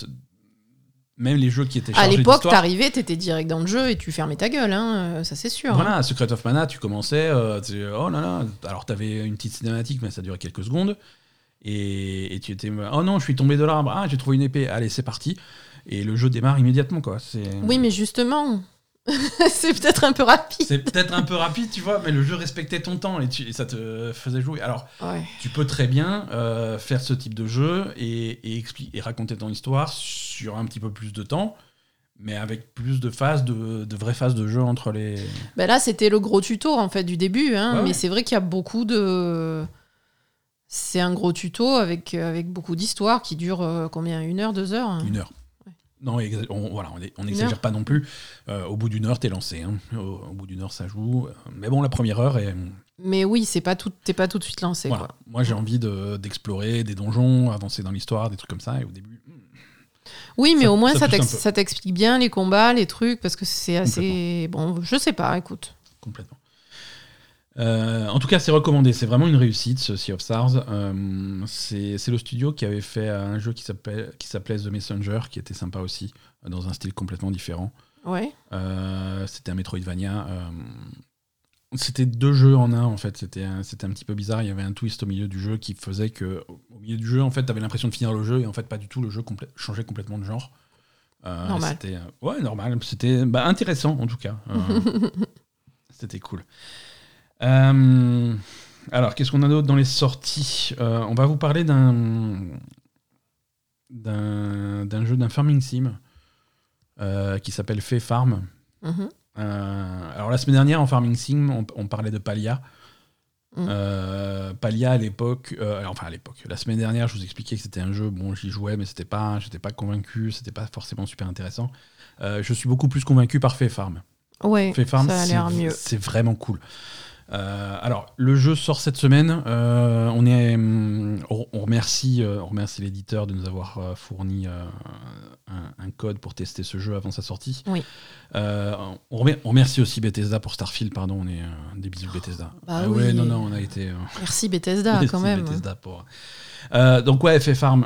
même les jeux qui étaient À chargés l'époque, d'histoire. t'arrivais, t'étais direct dans le jeu et tu fermais ta gueule, hein, euh, ça c'est sûr. Voilà, Secret of Mana, tu commençais, euh, tu- oh là là, alors t'avais une petite cinématique, mais ça durait quelques secondes, et, et tu étais, oh non, je suis tombé de l'arbre, ah j'ai trouvé une épée, allez c'est parti, et le jeu démarre immédiatement quoi. Oui, mais justement, c'est peut-être un peu rapide. c'est peut-être un peu rapide, tu vois, mais le jeu respectait ton temps et, tu- et ça te faisait jouer. Alors Ouais. tu peux très bien euh, faire ce type de jeu et, et, raconter ton histoire sur un petit peu plus de temps. Mais avec plus de phases, de, de vraies phases de jeu entre les. Ben là, c'était le gros tuto en fait du début, hein, Ouais, mais ouais. c'est vrai qu'il y a beaucoup de. C'est un gros tuto avec, avec beaucoup d'histoires qui durent euh, combien? Une heure, deux heures Une heure. Non, on, voilà, on n'exagère pas non plus. Euh, au bout d'une heure, t'es lancé. hein. Au, au bout d'une heure, ça joue. Mais bon, la première heure, est, Mais oui, c'est pas tout, t'es pas tout de suite lancé. voilà. Quoi. Moi, j'ai envie de- d'explorer des donjons, avancer dans l'histoire, des trucs comme ça. Et au début, hmm, Oui, mais Ça- au moins ça t'explique bien les combats, les trucs, parce que c'est assez. Bon, je sais pas, écoute. complètement. Euh, en tout cas, c'est recommandé. C'est vraiment une réussite, ce Sea of Stars. Euh, c'est le studio qui avait fait un jeu qui s'appelait The Messenger, qui était sympa aussi, dans un style complètement différent. Ouais. Euh, c'était un Metroidvania. c'était deux jeux en un en fait. C'était un, un petit peu bizarre. Il y avait un twist au milieu du jeu qui faisait que au milieu du jeu, en fait, t'avais l'impression de finir le jeu et en fait pas du tout. Le jeu complè- changeait complètement de genre. Normal. C'était ouais normal. C'était bah, intéressant en tout cas. C'était cool. Euh, alors qu'est-ce qu'on a d'autre dans les sorties? Euh, On va vous parler d'un d'un jeu d'un farming sim euh, qui s'appelle Fay Farm. Mhm. Alors la semaine dernière en Farming Sim, on, on parlait de Palia. Mm. Euh, Palia à l'époque, enfin à l'époque, la semaine dernière, je vous expliquais que c'était un jeu. Bon, j'y jouais, mais c'était pas, j'étais pas convaincu, c'était pas forcément super intéressant. Je suis beaucoup plus convaincu par Fay Farm. Ouais, Fay Farm, ça a l'air c'est- mieux. c'est vraiment cool. Euh, alors, le jeu sort cette semaine. Euh, on, est, hum, on, on remercie, euh, on remercie l'éditeur de nous avoir fourni un, un code pour tester ce jeu avant sa sortie. Oui. Euh, on, remer- on remercie aussi Bethesda pour Starfield, pardon. On est des bisous Bethesda. Bah Ah ouais, oui. non, non, on a été. Merci Bethesda quand même. Bethesda pour- donc ouais, FF Farm.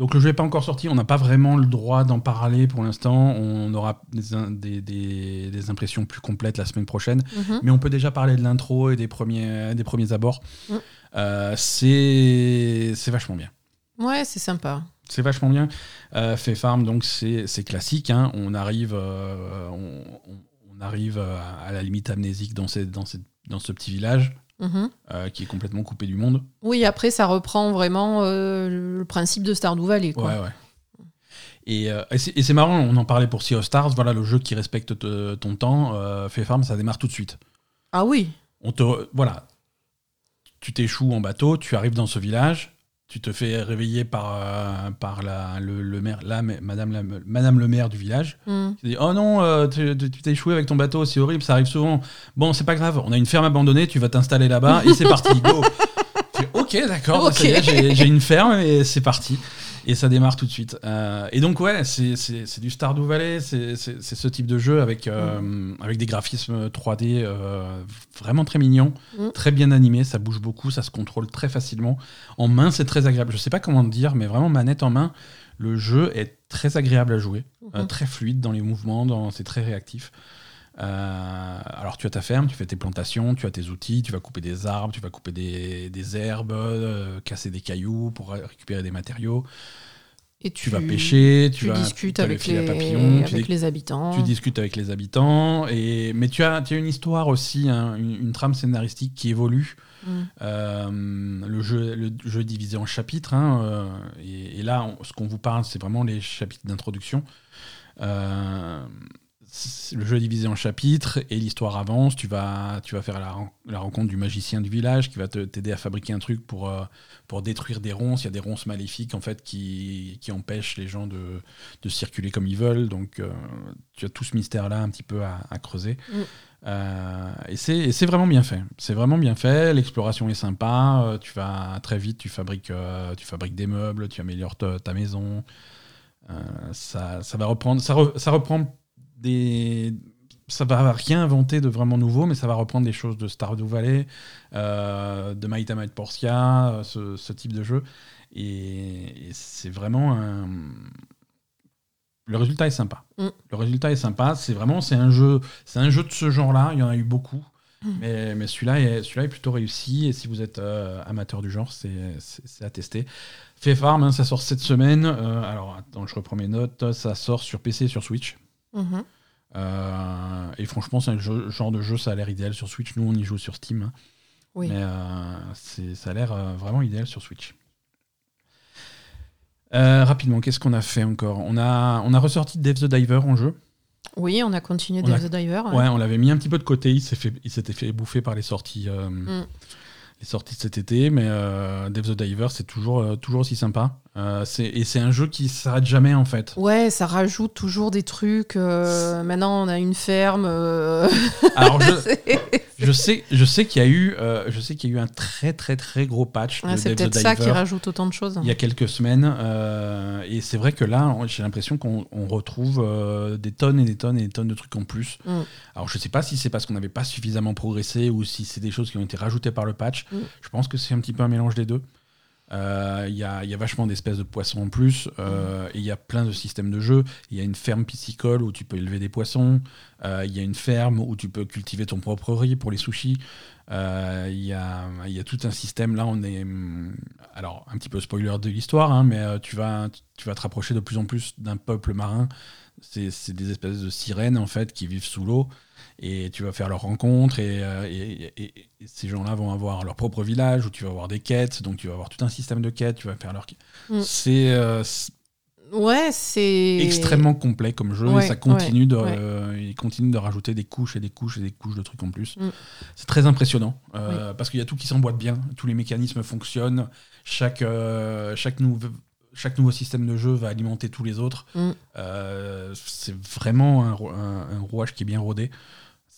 Euh, donc le jeu n'est pas encore sorti, on n'a pas vraiment le droit d'en parler pour l'instant. On aura des, impressions plus complètes la semaine prochaine. Mhm. Mais on peut déjà parler de l'intro et des premiers, des premiers abords. Mm. Euh, c'est vachement bien. Ouais, c'est sympa. C'est vachement bien. Euh, fait Farm, donc c'est classique. hein. On arrive, euh, on, on- on arrive à, à la limite amnésique dans, ces- dans, ces- dans ce petit village Mhm. euh, qui est complètement coupé du monde. Oui, après, ça reprend vraiment euh, le principe de Stardew Valley. Quoi. Ouais, ouais. Et, euh, et c'est marrant, on en parlait pour Sea of Stars, voilà le jeu qui respecte te- ton temps. Fait Farm, ça démarre tout de suite. Ah oui, On te, voilà, tu t'échoues en bateau, tu arrives dans ce village, tu te fais réveiller par, euh, par la, le, le maire, la, madame, la- madame le maire du village. Mm. Tu dis Oh non, euh, tu t'es échoué avec ton bateau, c'est horrible, ça arrive souvent. Bon, c'est pas grave, on a une ferme abandonnée, tu vas t'installer là-bas et c'est parti, go Ok, d'accord, j'ai une ferme et c'est parti. Et ça démarre tout de suite. Euh, et donc, ouais, c'est du Stardew Valley, c'est ce type de jeu avec, euh, avec des graphismes 3D euh, vraiment très mignons, Mm. très bien animés, ça bouge beaucoup, ça se contrôle très facilement. En main, c'est très agréable. Je sais pas comment te dire, mais vraiment, manette en main, le jeu est très agréable à jouer, Mhm. très fluide dans les mouvements, c'est très réactif. Euh, alors tu as ta ferme, tu fais tes plantations, tu as tes outils, tu vas couper des arbres, tu vas couper des, des herbes, euh, casser des cailloux pour récupérer des matériaux. Et Tu, vas pêcher, tu, Tu vas discutes avec, les, papillon, tu, avec les habitants. tu discutes avec les habitants. Et, mais tu as, tu as une histoire aussi, hein, une, une trame scénaristique qui évolue. Mm. Euh, le, jeu, le jeu est divisé en chapitres. hein, et, et là, on- ce qu'on vous parle, c'est vraiment les chapitres d'introduction. Euh, le jeu est divisé en chapitres et l'histoire avance. Tu vas, tu vas faire la, ren- la rencontre du magicien du village qui va t'aider à fabriquer un truc pour, euh, pour détruire des ronces. Il y a des ronces maléfiques en fait qui, qui empêchent les gens de, de circuler comme ils veulent. Donc euh, tu as tout ce mystère-là un petit peu à, à creuser. Mm. Euh, et c'est vraiment bien fait. C'est vraiment bien fait. L'exploration est sympa. Tu vas très vite. Tu fabriques, tu fabriques des meubles. Tu améliores ta, ta maison. Euh, ça, ça va reprendre. Ça, re- ça reprend des. Ça va rien inventer de vraiment nouveau, mais ça va reprendre des choses de Stardew Valley, euh, de Might Might Portia, euh, ce, ce type de jeu. Et, et c'est vraiment un. Le résultat est sympa. Mm. Le résultat est sympa. C'est vraiment c'est un jeu, c'est un jeu de ce genre-là. Il y en a eu beaucoup, Mm. mais, mais celui-là est celui-là est plutôt réussi. Et si vous êtes euh, amateur du genre, c'est à tester. Fait Farm, hein, ça sort cette semaine. Euh, alors attends, je reprends mes notes. Ça sort sur PC et sur Switch. Mhm. Euh, et franchement, c'est un jeu- genre de jeu, ça a l'air idéal sur Switch. Nous, on y joue sur Steam. hein. Oui. Mais euh, ça a l'air euh, vraiment idéal sur Switch. Rapidement, qu'est-ce qu'on a fait encore? On a, on a ressorti Dave the Diver en jeu. Oui, on a continué On a- the Diver. Ouais, on l'avait mis un petit peu de côté. Il s'est fait, il s'était fait bouffer par les sorties, Mm. les sorties de cet été. Mais Dave the Diver, c'est toujours, toujours aussi sympa. Euh, et c'est un jeu qui s'arrête jamais en fait. Ouais, ça rajoute toujours des trucs. euh, maintenant, on a une ferme. euh, Alors je, sais, je sais qu'il y a eu, je sais qu'il y a eu un très très très gros patch Ouais, c'est peut-être ça qui rajoute autant de choses. il y a quelques semaines. et c'est vrai que là, j'ai l'impression qu'on on retrouve des tonnes et des tonnes et des tonnes de trucs en plus. Mm. Alors je sais pas si c'est parce qu'on n'avait pas suffisamment progressé ou si c'est des choses qui ont été rajoutées par le patch. Mm. Je pense que c'est un petit peu un mélange des deux. Euh, Il y, a, y a vachement d'espèces de poissons en plus, euh, il y a plein de systèmes de jeu. Il y a une ferme piscicole où tu peux élever des poissons. Euh, Il y a une ferme où tu peux cultiver ton propre riz pour les sushis. Il y, y a tout un système. Là, on est. hum, Alors, un petit peu spoiler de l'histoire, hein, mais tu vas, tu vas te rapprocher de plus en plus d'un peuple marin. C'est des espèces de sirènes, en fait, qui vivent sous l'eau. Et tu vas faire leur rencontre, et, euh, et- et- et ces gens-là vont avoir leur propre village où tu vas avoir des quêtes. Donc, tu vas avoir tout un système de quêtes. Tu vas faire leur. Mm. C'est. euh, c'est Ouais, c'est. extrêmement complet comme jeu Ouais, et ça continue de euh, il continue de rajouter des couches et des couches et des couches de trucs en plus. Mm. C'est très impressionnant euh, parce qu'il y a tout qui s'emboîte bien, tous les mécanismes fonctionnent, chaque chaque nouveau chaque nouveau système de jeu va alimenter tous les autres. Mm. Euh, c'est vraiment un, ro- un- un rouage qui est bien rodé.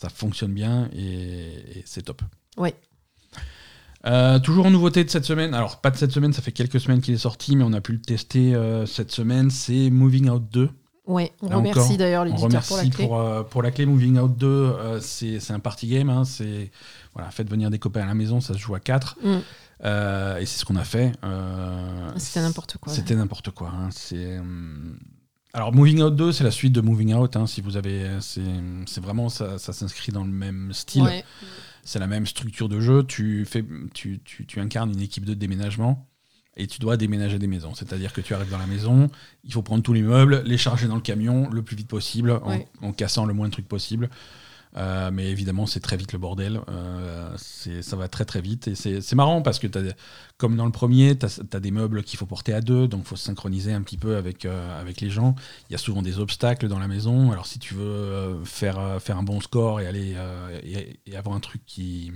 Ça fonctionne bien et, et c'est top. Ouais. Euh, toujours en nouveauté de cette semaine, alors pas de cette semaine, ça fait quelques semaines qu'il est sorti, mais on a pu le tester euh, cette semaine, c'est Moving Out 2. Ouais, on Là remercie d'ailleurs On l'éditeur remercie pour la clé. pour, euh, pour la clé Moving Out 2. euh, c'est c'est un party game. hein, c'est voilà, faites venir des copains à la maison, ça se joue à 4. Mm. et c'est ce qu'on a fait. C'était n'importe quoi. C'était n'importe quoi. hein, c'est hum, alors Moving Out 2, c'est la suite de Moving Out. hein, si vous avez, c'est vraiment ça, ça s'inscrit dans le même style. Ouais. C'est la même structure de jeu. Tu, fais, tu, tu, tu incarnes une équipe de déménagement et tu dois déménager des maisons. C'est-à-dire que tu arrives dans la maison, il faut prendre tous les meubles, les charger dans le camion le plus vite possible, en, Ouais. en cassant le moins de trucs possible. Euh, mais évidemment, c'est très vite le bordel. Euh, ça va très très vite. Et c'est marrant parce que, des- comme dans le premier, tu as, des meubles qu'il faut porter à deux, donc il faut se synchroniser un petit peu avec, euh, avec les gens. Il y a souvent des obstacles dans la maison. Alors si tu veux faire, faire un bon score et, aller, et, avoir un truc qui,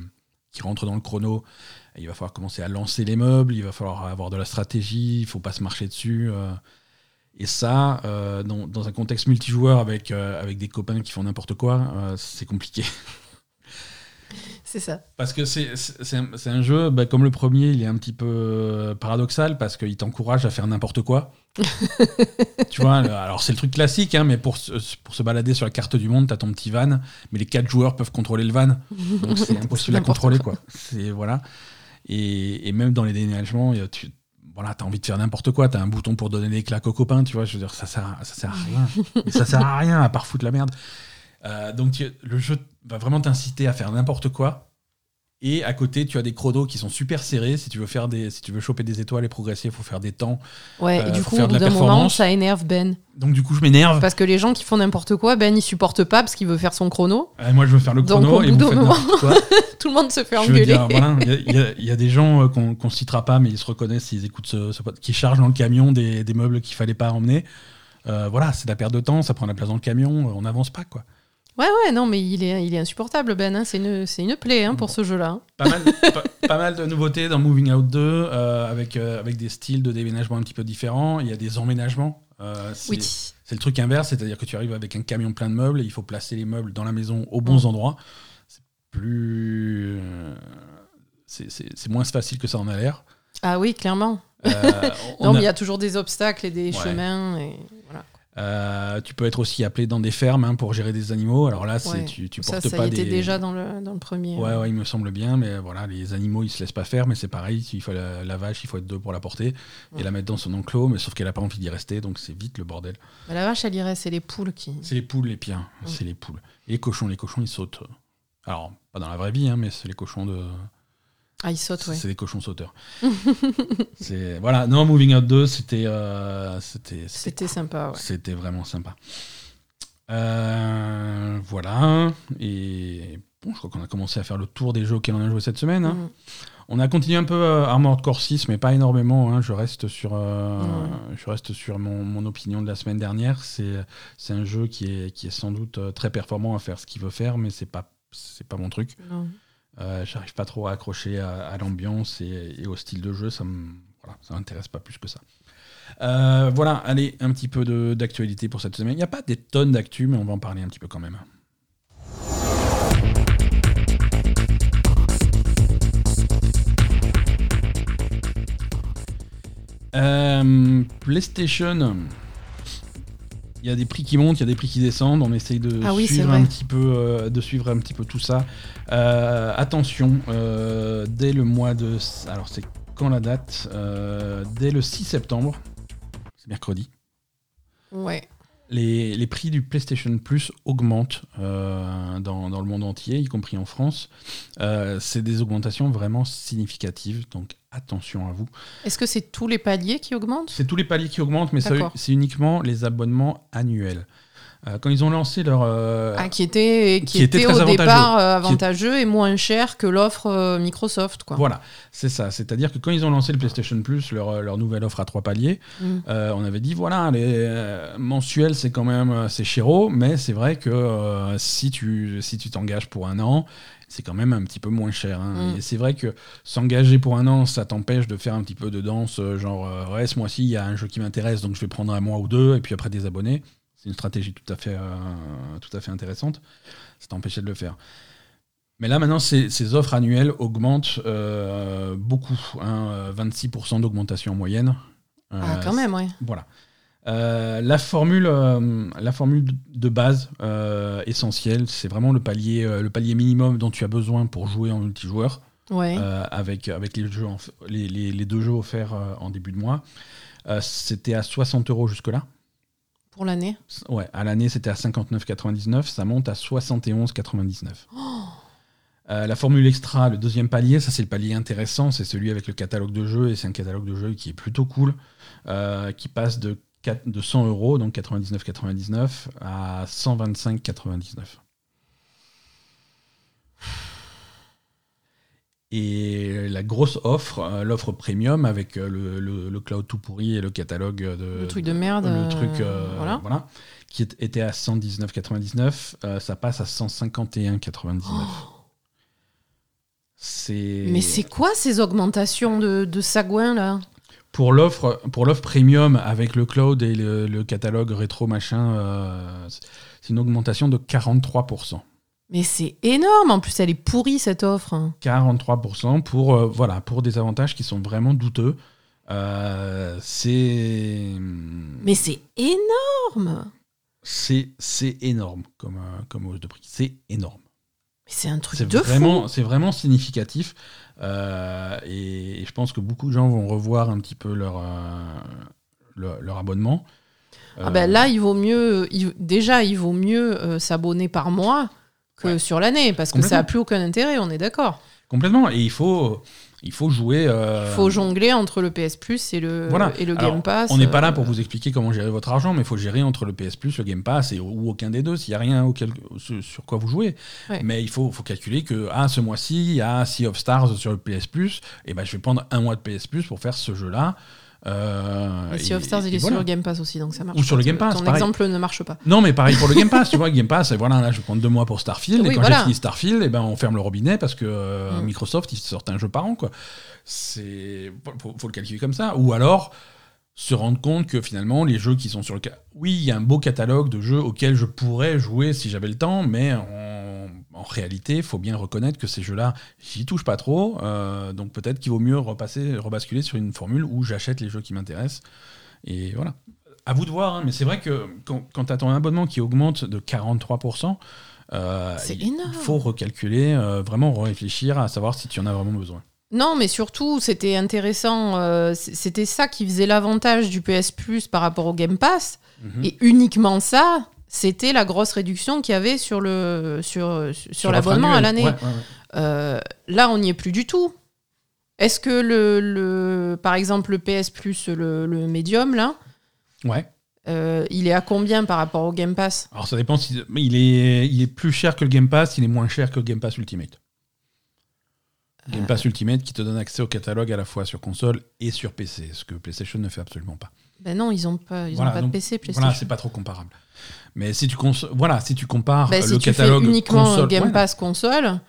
qui rentre dans le chrono, il va falloir commencer à lancer les meubles, il va falloir avoir de la stratégie, il faut pas se marcher dessus. Et ça, euh, dans, dans un contexte multijoueur avec, euh, avec des copains qui font n'importe quoi, euh, c'est compliqué. C'est ça. Parce que c'est un, un jeu, bah, comme le premier, il est un petit peu paradoxal parce qu'il t'encourage à faire n'importe quoi. tu vois, alors c'est le truc classique, hein, mais pour, se- pour se balader sur la carte du monde, t'as ton petit van, mais les quatre joueurs peuvent contrôler le van, donc c'est impossible à contrôler. quoi. quoi. C'est voilà. Et, et même dans les déménagements, tu voilà, as envie de faire n'importe quoi, tu as un bouton pour donner des claques aux copains, tu vois, je veux dire, ça sert, à- ça sert à rien. Ça sert à rien à part foutre la merde. Euh, donc le jeu va vraiment t'inciter à faire n'importe quoi. Et à côté, tu as des chronos qui sont super serrés. Si tu veux faire des, si tu veux choper des étoiles et progresser, il faut faire des temps. Ouais, Euh, et du coup, au de bout d'un moment, ça énerve Ben. Donc du coup, je m'énerve. Parce que les gens qui font n'importe quoi, Ben, il supporte pas parce qu'il veut faire son chrono. Euh, moi, je veux faire le Donc, chrono au et bout vous d'un faites moment- quoi. Tout le monde se fait engueuler. voilà, il y a- y, y des gens euh, qu'on qu'on citera pas, mais ils se reconnaissent s'ils écoutent ce, ce qui chargent dans le camion des, des meubles qu'il fallait pas emmener. Euh, voilà, c'est la perte de temps, ça prend la place dans le camion, on n'avance pas, quoi. Ouais, ouais, non, mais il est, il est insupportable, Ben. hein. C'est une, une plaie hein, pour Bon. ce jeu-là. Pas mal, pas, pas mal de nouveautés dans Moving Out 2, euh, avec, euh, avec des styles de déménagement un petit peu différents. Il y a des emménagements. euh, c'est Oui. c'est le truc inverse, c'est-à-dire que tu arrives avec un camion plein de meubles et il faut placer les meubles dans la maison aux bons Mm. endroits. C'est plus. euh, c'est- moins facile que ça en a l'air. Ah oui, clairement. On Non, a- mais il y a toujours des obstacles et des Ouais. chemins. Et. Euh, tu peux être aussi appelé dans des fermes hein, pour gérer des animaux. Alors là, c'est Ouais. tu, tu ça, portes ça pas était des. déjà dans le, dans le premier. Ouais, ouais, il me semble bien, mais voilà, les animaux, ils se laissent pas faire, mais c'est pareil, il faut la, la vache, il faut être deux pour la porter et la mettre dans son enclos, mais sauf qu'elle a pas envie d'y rester, donc c'est vite le bordel. Mais la vache, elle irait, c'est les poules qui. C'est les poules les pires, Ouais. c'est les poules. Et les cochons, les cochons, ils sautent. Alors, pas dans la vraie vie, hein, mais c'est les cochons de. Ah, ils sautent, ouais. C'est des cochons sauteurs. voilà, non, Moving Out 2, c'était euh, c'était sympa, ouais. C'était vraiment sympa. Euh, voilà. Et bon, je crois qu'on a commencé à faire le tour des jeux auxquels on a joué cette semaine. hein. Mhm. On a continué un peu euh, Armored Core 6, mais pas énormément. hein. Je reste sur, euh, je reste sur mon, mon opinion de la semaine dernière. C'est c'est un jeu qui est, qui est sans doute très performant à faire ce qu'il veut faire, mais c'est pas c'est pas mon truc. Non. Euh, J'arrive pas trop à accrocher à, l'ambiance et, au style de jeu. Ça me voilà, m'intéresse pas plus que ça. Euh, voilà, allez, un petit peu d'actualité pour cette semaine. Il n'y a pas des tonnes d'actu, mais on va en parler un petit peu quand même. Euh, PlayStation. Il y a des prix qui montent, il y a des prix qui descendent. On essaye de Ah oui, c'est suivre vrai. un petit peu, euh, de suivre un petit peu tout ça. Euh, attention, euh, dès le mois de, alors c'est quand la date Dès le 6 septembre, c'est mercredi. Ouais. Les, les prix du PlayStation Plus augmentent euh, dans, dans le monde entier, y compris en France. Euh, c'est des augmentations vraiment significatives, donc attention à vous. Est-ce que c'est tous les paliers qui augmentent? C'est tous les paliers qui augmentent, mais c'est uniquement les abonnements annuels. Euh, quand ils ont lancé leur... euh, Ah, qui était, qui qui était était très au avantageux. départ euh, avantageux et moins cher que l'offre Microsoft, quoi. Voilà, c'est ça. C'est-à-dire que quand ils ont lancé le PlayStation Plus, leur, leur nouvelle offre à trois paliers, Mm. On avait dit voilà, les mensuels c'est quand même c'est chéro, mais c'est vrai que si tu si tu t'engages pour un an, c'est quand même un petit peu moins cher. hein. Mm. Et c'est vrai que s'engager pour un an, ça t'empêche de faire un petit peu de danse, genre ouais ce mois-ci il y a un jeu qui m'intéresse, donc je vais prendre un mois ou deux et puis après des abonnés. C'est une stratégie tout à fait euh, tout à fait intéressante. Ça t'empêchait de le faire. Mais là, maintenant, ces, ces offres annuelles augmentent euh, beaucoup. hein, euh, 26% d'augmentation en moyenne. Ah, Euh, quand même, ouais. voilà. Euh, la formule, la formule de base essentielle, c'est vraiment le palier, le palier minimum dont tu as besoin pour jouer en multijoueur, Ouais. euh, avec, avec les, jeux en- les, les- les deux jeux offerts euh, en début de mois. Euh, c'était à 60 euros jusque-là. Pour l'année. Ouais, à l'année, c'était à 59,99. Ça monte à 71,99. Euh, la formule extra, le deuxième palier, ça c'est le palier intéressant, c'est celui avec le catalogue de jeux, et c'est un catalogue de jeux qui est plutôt cool, euh, qui passe de, 4 de 100 euros, donc 99,99, à 125,99. Et la grosse offre, euh, l'offre premium avec euh, le, le- le cloud tout pourri et le catalogue de, Le truc de merde, le euh, truc euh, voilà. voilà. qui était à 119,99, euh, ça passe à 151,99. C'est Mais c'est quoi ces augmentations de, de sagouin, là? Pour l'offre pour l'offre premium avec le cloud et le, le catalogue rétro machin, euh, c'est une augmentation de 43%. Mais c'est énorme. En plus, elle est pourrie, cette offre. 43% pour euh, voilà pour des avantages qui sont vraiment douteux. Euh, c'est Mais c'est énorme. c'est c'est énorme comme euh, comme hausse de prix. C'est énorme. Mais c'est un truc de vraiment, fou. c'est vraiment significatif. Et, et je pense que beaucoup de gens vont revoir un petit peu leur, leur, leur abonnement. Ah ben là, il vaut mieux. il- déjà, il vaut mieux s'abonner par mois que Ouais. sur l'année, parce que ça n'a plus aucun intérêt, on est d'accord. Complètement. Et il faut, il faut jouer. euh, Il faut jongler entre le PS Plus et le, Voilà. et le Alors, Game Pass. On n'est pas là euh, pour vous expliquer comment gérer votre argent, mais il faut gérer entre le PS Plus, le Game Pass et, ou aucun des deux, s'il n'y a rien auquel, sur sur quoi vous jouez. Ouais. Mais il faut, faut calculer que ah, ce mois-ci, il y a Sea of Stars sur le PS Plus, et ben, je vais prendre un mois de PS Plus pour faire ce jeu-là. Euh, Et Sea of Stars, il est voilà. sur le Game Pass aussi, donc ça marche. Ou sur le Game Pass, Ton pareil. exemple ne marche pas. Non, mais pareil pour le Game Pass, tu vois, Game Pass, et voilà, là, je prendre deux mois pour Starfield, Oui, et quand voilà. j'ai fini Starfield, et ben, on ferme le robinet parce que euh, Mm. Microsoft, ils sortent un jeu par an, quoi. C'est. Faut, faut le calculer comme ça. Ou alors, se rendre compte que finalement, les jeux qui sont sur le. Oui, il y a un beau catalogue de jeux auxquels je pourrais jouer si j'avais le temps, mais en, en réalité, il faut bien reconnaître que ces jeux-là, j'y touche pas trop, euh, donc peut-être qu'il vaut mieux repasser, rebasculer sur une formule où j'achète les jeux qui m'intéressent. Et voilà. À vous de voir, hein, mais c'est vrai que quand, quand tu as ton abonnement qui augmente de 43%, euh, il énorme. faut recalculer, euh, vraiment réfléchir à savoir si tu en as vraiment besoin. Non, mais surtout, c'était intéressant. euh, c'était ça qui faisait l'avantage du PS Plus par rapport au Game Pass. Mhm. Et uniquement ça, c'était la grosse réduction qu'il y avait sur le sur, sur, l'abonnement à l'année. Ouais, ouais, ouais. Euh, là, on n'y est plus du tout. Est-ce que le, le par exemple le PS Plus le, le Medium là, Ouais. euh, il est à combien par rapport au Game Pass? Alors ça dépend si il est il est plus cher que le Game Pass, il est moins cher que le Game Pass Ultimate. Game Euh. Pass Ultimate qui te donne accès au catalogue à la fois sur console et sur PC, ce que PlayStation ne fait absolument pas. Ben non, ils ont pas, ils ont pas de PC PlayStation. Voilà, c'est pas trop comparable. Mais si tu cons- voilà, si tu compares si le tu catalogue fais uniquement console, Game ouais, Pass console,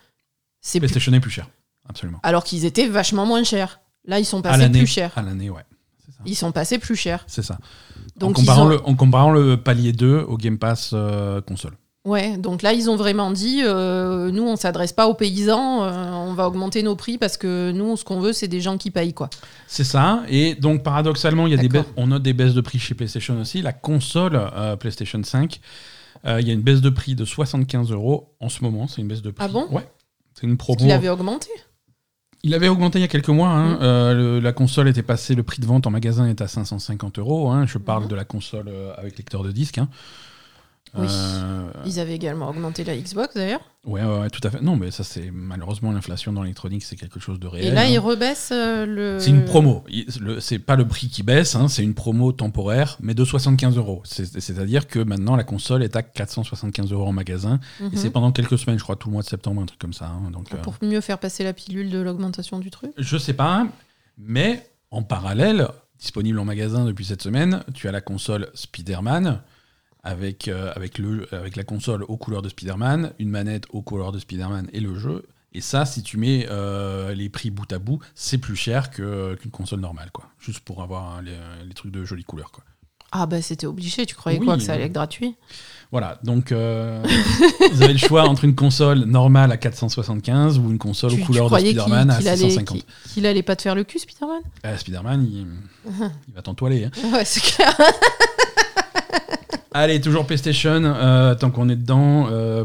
c'est plus- PlayStation est plus cher, absolument. alors qu'ils étaient vachement moins chers. Là, ils sont passés plus chers. à l'année, ouais. Ça. Ils sont passés plus chers. C'est ça. Donc en, ils comparant ont- le, en comparant le palier 2 au Game Pass euh, console. Ouais, donc là, ils ont vraiment dit, euh, nous, on s'adresse pas aux paysans, euh, on va augmenter nos prix parce que nous, ce qu'on veut, c'est des gens qui payent, quoi. C'est ça. Et donc, paradoxalement, il y a des baisses- on note des baisses de prix chez PlayStation aussi. La console euh, PlayStation 5, euh, il y a une baisse de prix de 75 euros en ce moment. C'est une baisse de prix. Ah bon? Ouais. C'est une promo. Qu'il avait augmenté? Il avait augmenté il y a quelques mois. hein. Mm. Euh, le- la console était passée, le prix de vente en magasin est à 550 euros. hein. Je parle Mhm. de la console avec lecteur de disque. hein. Oui. Euh, Ils avaient également augmenté la Xbox, d'ailleurs. ouais, ouais, ouais, tout à fait. Non, mais ça, c'est malheureusement l'inflation dans l'électronique, c'est quelque chose de réel. Et là, hein. ils rebaissent euh, le. C'est une promo. C'est pas le prix qui baisse, hein, c'est une promo temporaire, mais de 75 euros. C'est- C'est-à-dire que maintenant la console est à 475 euros en magasin. Mhm. Et c'est pendant quelques semaines, je crois, tout le mois de septembre, un truc comme ça. hein. donc, euh, Pour mieux faire passer la pilule de l'augmentation du truc? je sais pas, mais en parallèle, disponible en magasin depuis cette semaine, tu as la console Spider-Man. Avec, euh, avec, le, avec la console aux couleurs de Spider-Man, une manette aux couleurs de Spider-Man et le jeu. Et ça, si tu mets euh, les prix bout à bout, c'est plus cher qu'une console normale, quoi. Juste pour avoir hein, les, les trucs de jolies couleurs, quoi. Ah, bah, c'était obligé. Tu croyais Oui, quoi Que ça oui. allait être gratuit? Voilà, donc euh, vous avez le choix entre une console normale à 475 ou une console Tu, aux couleurs de Spider-Man à qu'il allait, 650. qu'il- qu'il allait pas te faire le cul, Spider-Man? Euh, Spider-Man, il, il va t'entoiler. Hein. Ouais, c'est clair. Allez, toujours PlayStation, euh, tant qu'on est dedans. Euh,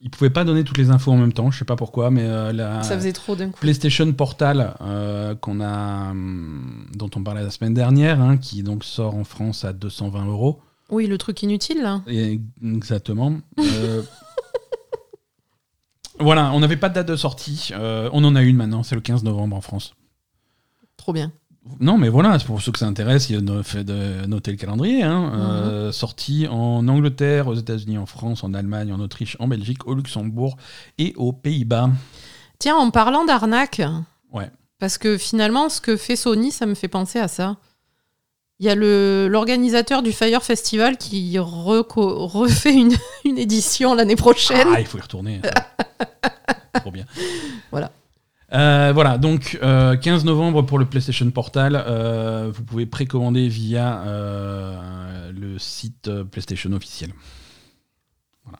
ils pouvaient pas donner toutes les infos en même temps, je sais pas pourquoi, mais euh, la Ça faisait trop d'un coup. PlayStation Portal euh, qu'on a, hum, dont on parlait la semaine dernière, hein, qui donc sort en France à 220 euros. Oui, le truc inutile, là. Et- Exactement. Euh, voilà, on n'avait pas de date de sortie. Euh, on en a une maintenant, c'est le 15 novembre en France. Trop bien. Non, mais voilà, pour ceux que ça intéresse, il y a de noter le calendrier. Hein. Euh, sorti en Angleterre, aux États-Unis, en France, en Allemagne, en Autriche, en Belgique, au Luxembourg et aux Pays-Bas. Tiens, en parlant d'arnaque, Ouais. parce que finalement, ce que fait Sony, ça me fait penser à ça. Il y a l'organisateur du Fire Festival qui reco- refait une, une édition l'année prochaine. Ah, il faut y retourner. Trop bien. Voilà. Euh, voilà, donc euh, 15 novembre pour le PlayStation Portal. euh, vous pouvez précommander via euh, le site euh, PlayStation officiel. Voilà.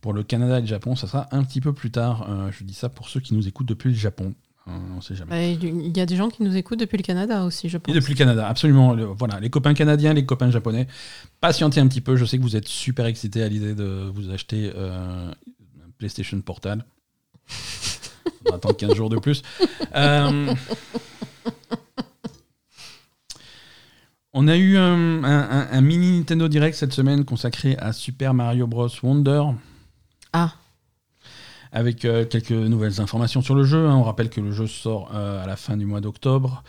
Pour le Canada et le Japon, ça sera un petit peu plus tard. Euh, je dis ça pour ceux qui nous écoutent depuis le Japon. Euh, on sait jamais. Bah, Il y a des gens qui nous écoutent depuis le Canada aussi, je pense. Et depuis le Canada, absolument. Le- voilà, les copains canadiens, les copains japonais, patientez un petit peu. Je sais que vous êtes super excités à l'idée de vous acheter euh, un PlayStation Portal. On va attendre 15 jours de plus. Euh, on a eu un, un- un- un mini Nintendo Direct cette semaine consacré à Super Mario Bros. Wonder. Ah. Avec euh, quelques nouvelles informations sur le jeu. hein. On rappelle que le jeu sort euh, à la fin du mois d'octobre.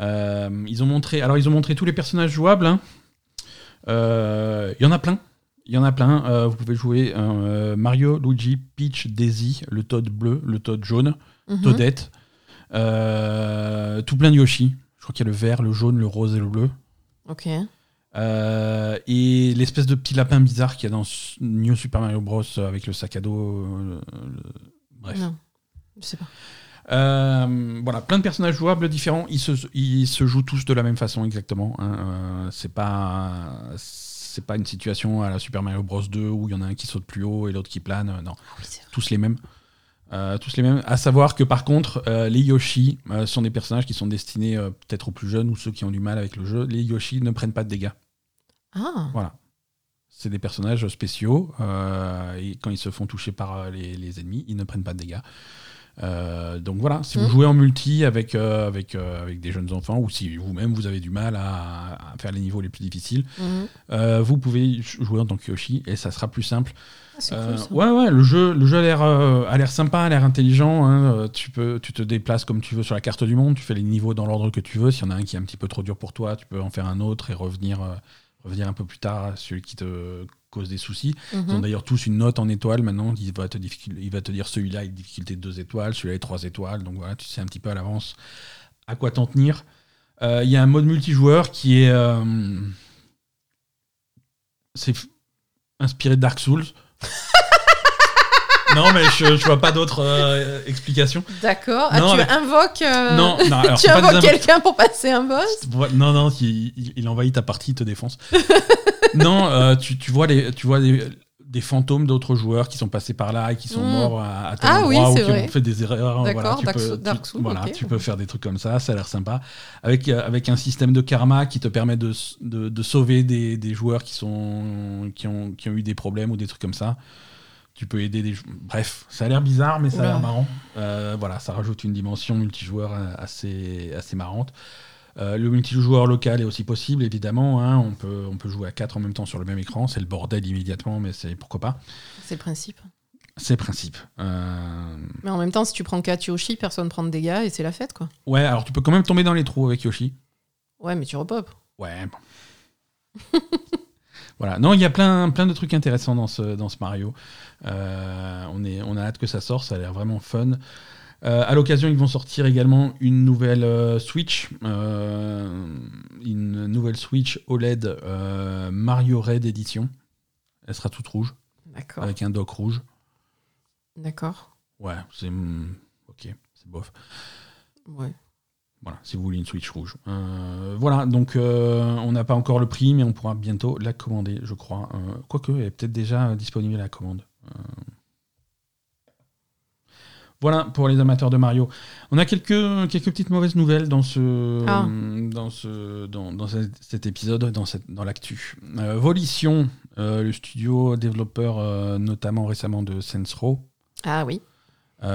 Ils ont montré, alors ils ont montré tous les personnages jouables. hein. Il y en a plein. Il y en a plein. Euh, vous pouvez jouer euh, Mario, Luigi, Peach, Daisy, le Toad bleu, le Toad jaune. Toadette, euh, tout plein de Yoshi. Je crois qu'il y a le vert, le jaune, le rose et le bleu. Ok. Et l'espèce de petit lapin bizarre qu'il y a dans New Super Mario Bros. avec le sac à dos. le- Bref. Non, je sais pas. Euh, voilà, plein de personnages jouables différents. Ils se, ils se jouent tous de la même façon exactement. hein. Euh, c'est pas c'est pas une situation à la Super Mario Bros 2 où il y en a un qui saute plus haut et l'autre qui plane. Euh, Non, Oui, vrai. tous les mêmes. Euh, tous les mêmes. À savoir que par contre, euh, les Yoshi euh, sont des personnages qui sont destinés peut-être aux plus jeunes ou ceux qui ont du mal avec le jeu. Les Yoshi ne prennent pas de dégâts. Ah, Voilà. C'est des personnages spéciaux et quand ils se font toucher par les, les ennemis, ils ne prennent pas de dégâts. Euh, donc voilà, si vous Mm. jouez en multi avec, euh, avec, euh, avec des jeunes enfants ou si vous-même vous avez du mal à, à faire les niveaux les plus difficiles, euh, vous pouvez jouer en tant que Yoshi et ça sera plus simple. Ah, Euh, cool ouais, ouais, le jeu, le jeu a l'air euh, a l'air sympa, a l'air intelligent. hein. Tu, peux, tu te déplaces comme tu veux sur la carte du monde, tu fais les niveaux dans l'ordre que tu veux. S'il y en a un qui est un petit peu trop dur pour toi, tu peux en faire un autre et revenir, euh, revenir un peu plus tard à celui qui te cause des soucis. Ils ont Mhm. d'ailleurs tous une note en étoiles maintenant. Il va te, il va te dire celui-là est difficulté de 2 étoiles, celui-là est 3 étoiles. Donc voilà, tu sais un petit peu à l'avance à quoi t'en tenir. Euh, Il y a un mode multijoueur qui est. euh, c'est inspiré de Dark Souls. non, mais je, je vois pas d'autres euh, explications. D'accord. Ah, tu invoques. euh, Non, non, alors, tu invoques invo- quelqu'un pour passer un boss Non, non, il, il- il envahit ta partie, il te défonce. non, euh, tu, tu vois, les, tu vois des, des fantômes d'autres joueurs qui sont passés par là et qui sont Mm. morts à, à tel Ah endroit oui, ou qui vrai. ont fait des erreurs. D'accord, voilà, tu Dark peux, tu- voilà, tu peux faire des trucs comme ça, ça a l'air sympa. Avec, euh, avec un système de karma qui te permet de, de, de sauver des, des joueurs qui, sont, qui, ont, qui ont eu des problèmes ou des trucs comme ça. Tu peux aider des jou- Bref, ça a l'air bizarre, mais ça a l'air marrant. Euh, voilà, ça rajoute une dimension multijoueur assez, assez marrante. Euh, le multijoueur local est aussi possible, évidemment. hein. On, peut, on peut jouer à 4 en même temps sur le même écran. C'est le bordel immédiatement, mais c'est pourquoi pas. C'est le principe. C'est le principe. Euh, Mais en même temps, si tu prends 4 Yoshi, personne prend de dégâts et c'est la fête, quoi. Ouais, alors tu peux quand même tomber dans les trous avec Yoshi. Ouais, mais tu repopes. Ouais, bon. voilà. Non, il y a plein, plein de trucs intéressants dans ce, dans ce Mario. Euh, on, est, on a hâte que ça sorte, ça a l'air vraiment fun. Euh, à l'occasion, ils vont sortir également une nouvelle euh, Switch, euh, une nouvelle Switch OLED euh, Mario Red Edition. Elle sera toute rouge, D'accord. avec un dock rouge. D'accord. Ouais, c'est hmm, ok, c'est bof. Ouais. Voilà, si vous voulez une Switch rouge. Voilà, donc on n'a pas encore le prix, mais on pourra bientôt la commander, je crois. Quoique, elle est peut-être déjà disponible à la commande. Voilà pour les amateurs de Mario. On a quelques, quelques petites mauvaises nouvelles dans ce, Ah. dans ce, dans, dans cet épisode, dans, cette, dans l'actu. Euh, Volition, euh, le studio développeur euh, notamment récemment de Saints Row, Ah oui. ils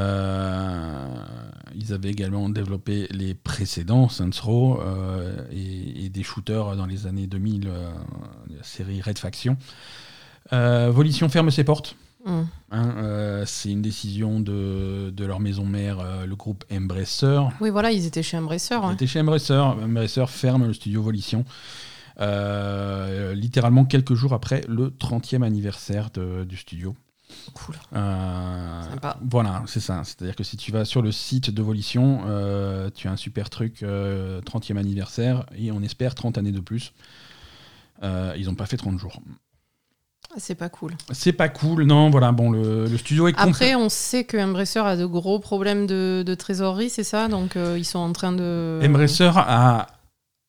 avaient également développé les précédents euh, et, et des shooters dans les années 2000, euh, la série Red Faction. Volition ferme ses portes. Hein, euh, c'est une décision de, de leur maison mère, euh, le groupe Embracer. Oui, voilà, ils étaient chez Embracer. Ils étaient chez Embracer. Embracer ferme le studio Volition. euh, littéralement quelques jours après le 30e anniversaire de- du studio. Cool. Sympa. Voilà, c'est ça. C'est-à-dire que si tu vas sur le site de Volition, tu as un super truc, euh, 30e anniversaire, et on espère 30 années de plus. Ils n'ont pas fait 30 jours. Ah, C'est pas cool. C'est pas cool, non, voilà, bon, le, le studio est Après, on sait que Embracer a de gros problèmes de, de trésorerie, c'est ça? Donc, euh, ils sont en train de. Embracer a,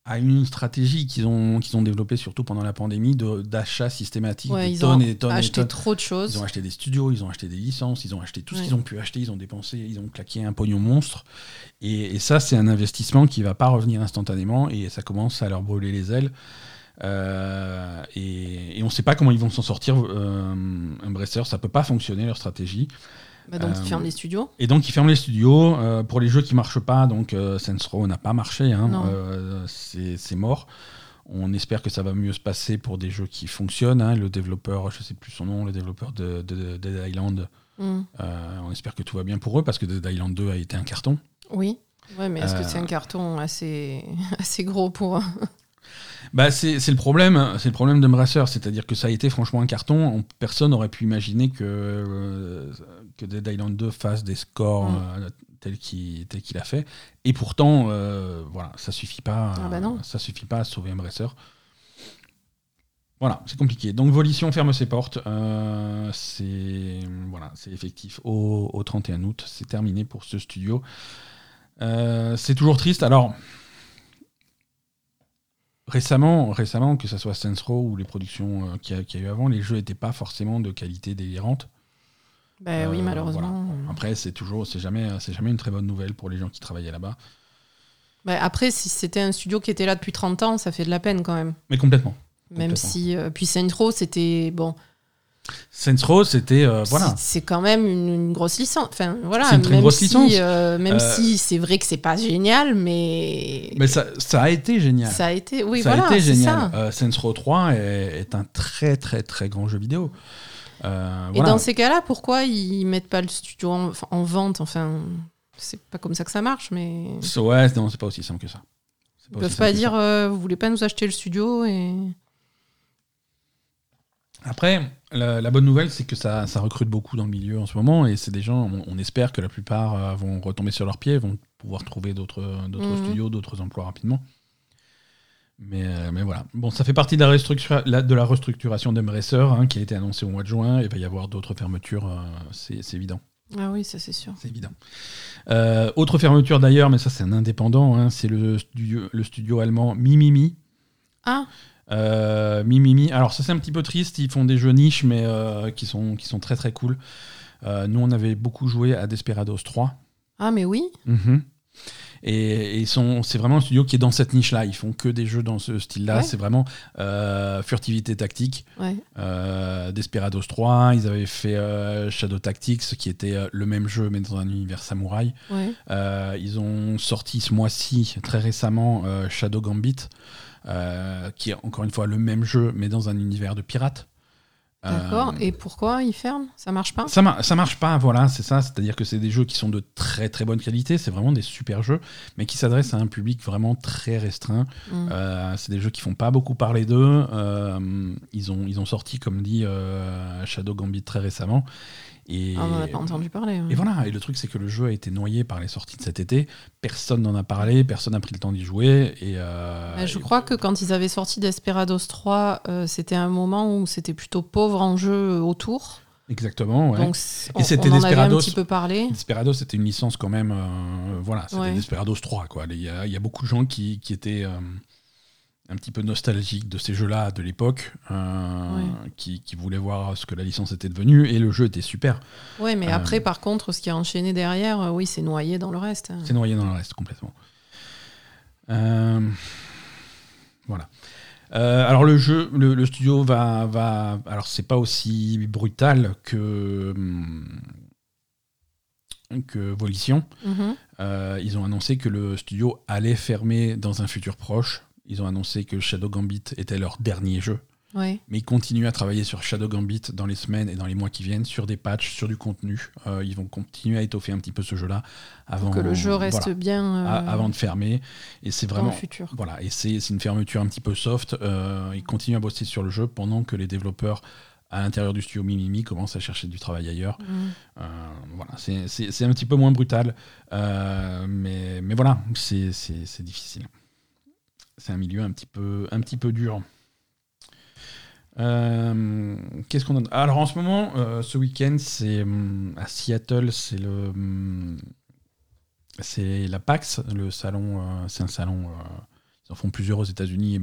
a une stratégie qu'ils ont, qu'ils ont développée surtout pendant la pandémie d'achat systématique Ouais, ils tonnes ont et des tonnes et des acheté trop de Ils choses. ont acheté des studios, ils ont acheté des licences, ils ont acheté tout ce qu'ils ont pu acheter, ils ont dépensé, ils ont claqué un pognon monstre. Et, et ça, c'est un investissement qui va pas revenir instantanément et ça commence à leur brûler les ailes. Euh, et, et on ne sait pas comment ils vont s'en sortir. Euh, Embracer, ça peut pas fonctionner leur stratégie. Bah, donc, Euh, ils ferment les studios. Et donc ils ferment les studios euh, pour les jeux qui marchent pas. Donc Row n'a pas marché, hein, c'est mort. On espère que ça va mieux se passer pour des jeux qui fonctionnent. hein. Le développeur, je sais plus son nom, le développeur de, de- de Dead Island, Hmm. on espère que tout va bien pour eux parce que Dead Island 2 a été un carton. Oui. Ouais, mais est-ce que c'est un carton assez, assez gros pour. Bah, c'est le problème, c'est le problème d'Embracer, c'est-à-dire que ça a été franchement un carton. On- personne n'aurait pu imaginer que, euh, que Dead Island 2 fasse des scores Mm. euh, tel qu'il a fait. Et pourtant, euh, voilà, ça suffit pas. Ah bah non. Ça suffit pas à sauver Embracer. Voilà, c'est compliqué. Donc Volition ferme ses portes. Euh, c'est voilà, c'est effectif au, au 31 août. C'est terminé pour ce studio. Euh, c'est toujours triste. Alors récemment, récemment, que ce soit Saints Row ou les productions euh, qu'il y, y a eu avant, les jeux n'étaient pas forcément de qualité délirante. Ben oui, Euh, malheureusement. voilà. Après, c'est toujours, c'est jamais, c'est jamais une très bonne nouvelle pour les gens qui travaillaient là-bas. Ben après, si c'était un studio qui était là depuis 30 ans, ça fait de la peine quand même. Mais complètement. Même Complètement. si. euh, puis Saints Row, c'était. Bon. Saints Row, c'était euh, voilà. c'est- quand même une, une grosse licence. Enfin, voilà. C'est une très même grosse si, licence. euh, même Euh, si c'est vrai que c'est pas génial, mais. Mais ça, ça a été génial. Ça a été. Oui, ça voilà. a été c'est génial. ça. Saints Row 3 est, est un très très très grand jeu vidéo. Euh, Et voilà. dans ces cas-là, pourquoi ils mettent pas le studio en, vente Enfin, c'est pas comme ça que ça marche, mais. Ouais, non, c'est pas aussi simple que ça. Ils peuvent pas dire euh, vous voulez pas nous acheter le studio et. Après, la, la bonne nouvelle, c'est que ça, ça recrute beaucoup dans le milieu en ce moment, et c'est des gens, on, on espère que la plupart euh, vont retomber sur leurs pieds, vont pouvoir trouver d'autres d'autres Mhm. studios, d'autres emplois rapidement. Mais, euh, mais voilà. Bon, ça fait partie de la, restructura- la- de la restructuration d'Embracer, hein, qui a été annoncée au mois de juin. Il va y avoir d'autres fermetures, euh, c'est évident. Ah oui, ça c'est sûr. C'est évident. Euh, autre fermeture d'ailleurs, mais ça c'est un indépendant, hein, c'est le studio, le studio allemand Mimimi. Ah, Euh, Mimimi. Alors ça c'est un petit peu triste, ils font des jeux niches mais euh, qui, sont, qui sont très très cool. Euh, nous on avait beaucoup joué à Desperados 3. ah mais oui. Mhm. Et, c'est vraiment un studio qui est dans cette niche-là. Ils font que des jeux dans ce style-là. Ouais. C'est vraiment euh, furtivité tactique. Ouais. Euh, Desperados 3, ils avaient fait euh, Shadow Tactics, qui était euh, le même jeu mais dans un univers samouraï. Ouais. Euh, ils ont sorti ce mois-ci, très récemment, euh, Shadow Gambit, euh, qui est encore une fois le même jeu, mais dans un univers de pirates. D'accord. Euh, Et pourquoi ils ferment? Ça marche pas? Ça, mar- ça marche pas, voilà, c'est ça. C'est-à-dire que c'est des jeux qui sont de très très bonne qualité, c'est vraiment des super jeux, mais qui s'adressent à un public vraiment très restreint. Mm. Euh, c'est des jeux qui font pas beaucoup parler d'eux. Euh, ils, ont, ils ont sorti, comme dit euh, Shadow Gambit très récemment. Et, Ah, on n'en a pas entendu parler. ouais. et voilà, et le truc c'est que le jeu a été noyé par les sorties de cet été, personne n'en a parlé, personne n'a pris le temps d'y jouer. Et, euh, Euh, je et- crois que quand ils avaient sorti Desperados 3, euh, c'était un moment où c'était plutôt pauvre en jeu euh, autour. Exactement, ouais. Donc c- Et on, c'était on avait un Desperados. petit peu parlé. Desperados c'était une licence quand même, euh, voilà, c'était Ouais. Desperados 3, quoi. Il y, a, il y a beaucoup de gens qui, qui étaient un petit peu nostalgiques de ces jeux-là de l'époque, euh, qui, qui voulaient voir ce que la licence était devenue, et le jeu était super. Ouais, mais Euh, après, par contre, ce qui a enchaîné derrière, euh, oui, c'est noyé dans le reste. hein. C'est noyé dans le reste complètement. Voilà. Alors le jeu, le, le studio va, va alors c'est pas aussi brutal que hum, que Volition. Mhm. Euh, ils ont annoncé que le studio allait fermer dans un futur proche. Ils ont annoncé que Shadow Gambit était leur dernier jeu. Ouais. Mais ils continuent à travailler sur Shadow Gambit dans les semaines et dans les mois qui viennent, sur des patchs, sur du contenu. Euh, ils vont continuer à étoffer un petit peu ce jeu-là avant Pour que le jeu reste voilà, bien euh, a- avant de fermer. Et c'est vraiment le futur. voilà, et c'est une fermeture un petit peu soft. Euh, ils continuent à bosser sur le jeu pendant que les développeurs à l'intérieur du studio Mimimi commencent à chercher du travail ailleurs. Euh, voilà, c'est- un petit peu moins brutal, mais, mais voilà, c'est difficile. C'est un milieu un petit peu, dur. Euh, Qu'est-ce qu'on a Alors en ce moment, euh, ce week-end, c'est hum, à Seattle, c'est le, hum, c'est la PAX, le salon. euh, c'est un salon. ils en font plusieurs aux États-Unis et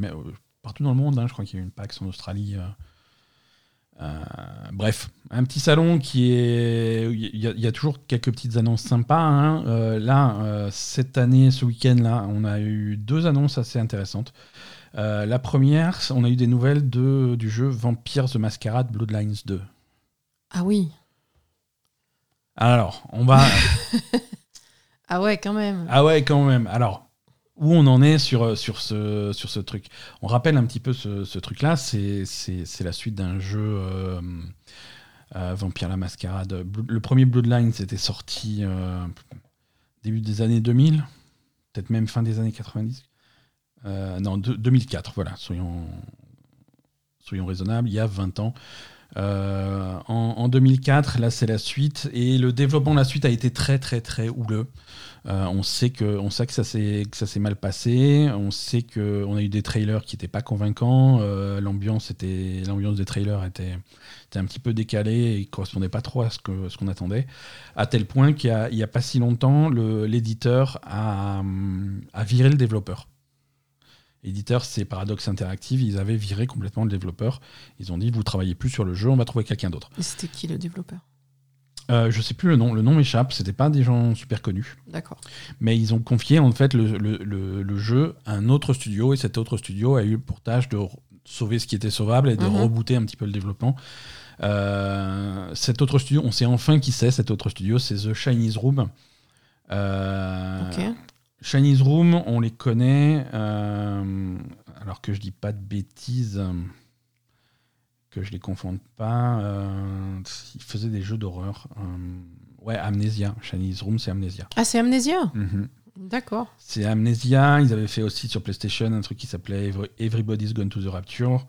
partout dans le monde. hein, je crois qu'il y a une PAX en Australie. Euh, bref, un petit salon qui est. Il y, a- il y a toujours quelques petites annonces sympas. hein. Euh, là, euh, cette année, ce week-end-là, on a eu deux annonces assez intéressantes. Euh, la première, on a eu des nouvelles de, du jeu Vampire the Masquerade Bloodlines 2. Ah oui. Alors, on va. Ah ouais, quand même. ah ouais, quand même. Alors, où on en est sur, ce, sur ce truc On rappelle un petit peu ce, ce truc-là. C'est la suite d'un jeu euh, euh, Vampire la Mascarade. Le premier Bloodlines était sorti euh, début des années 2000, peut-être même fin des années 90. Euh, non, de- 2004, voilà, soyons, soyons raisonnables, il y a 20 ans. Euh, en, en 2004, là c'est la suite, et le développement de la suite a été très très très houleux. Euh, on sait que, ça s'est mal passé. On sait que on a eu des trailers qui n'étaient pas convaincants. Euh, l'ambiance des trailers était, un petit peu décalée et correspondait pas trop à ce qu'on attendait. À tel point qu'il y a, pas si longtemps, l'éditeur a, a viré le développeur. L'éditeur, c'est Paradox Interactive. Ils avaient viré complètement le développeur. Ils ont dit vous travaillez plus sur le jeu, on va trouver quelqu'un d'autre. Et C'était qui le développeur? Euh, je sais plus le nom. Le nom m'échappe. C'était pas des gens super connus. D'accord. Mais ils ont confié en fait le, le- le- le jeu à un autre studio et cet autre studio a eu pour tâche de sauver ce qui était sauvable et de Mhm. rebooter un petit peu le développement. Euh, cet autre studio, on sait enfin qui c'est cet autre studio, c'est The Chinese Room. Euh, Ok. Chinese Room, on les connaît, euh, alors que je dis pas de bêtises, euh, que je les confonde pas. euh, ils faisaient des jeux d'horreur. euh, ouais, Amnesia. Chinese Room, c'est Amnesia. Ah, c'est Amnesia Mhm. D'accord. C'est Amnesia. Ils avaient fait aussi sur PlayStation un truc qui s'appelait Every- Everybody's Gone to the Rapture.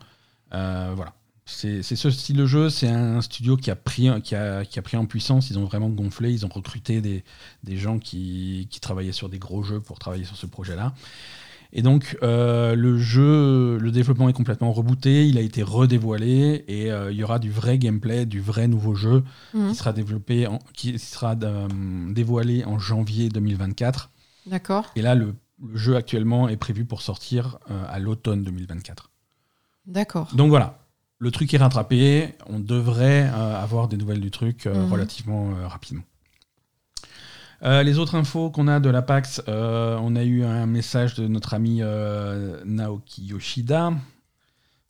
Voilà. C'est ce style de jeu. C'est un studio qui a, pris, qui, a, qui a pris en puissance. Ils ont vraiment gonflé. Ils ont recruté des, des gens qui, qui travaillaient sur des gros jeux pour travailler sur ce projet-là. Et donc, euh, le jeu, le développement est complètement rebooté. Il a été redévoilé et euh, il y aura du vrai gameplay, du vrai nouveau jeu Mhm. qui sera développé, en- qui sera euh, dévoilé en janvier 2024. D'accord. Et là, le, le jeu actuellement est prévu pour sortir à l'automne 2024. D'accord. Donc voilà, le truc est rattrapé. On devrait euh, avoir des nouvelles du truc euh, Mhm. relativement euh, rapidement. Les autres infos qu'on a de la PAX, on a eu un message de notre ami Naoki Yoshida.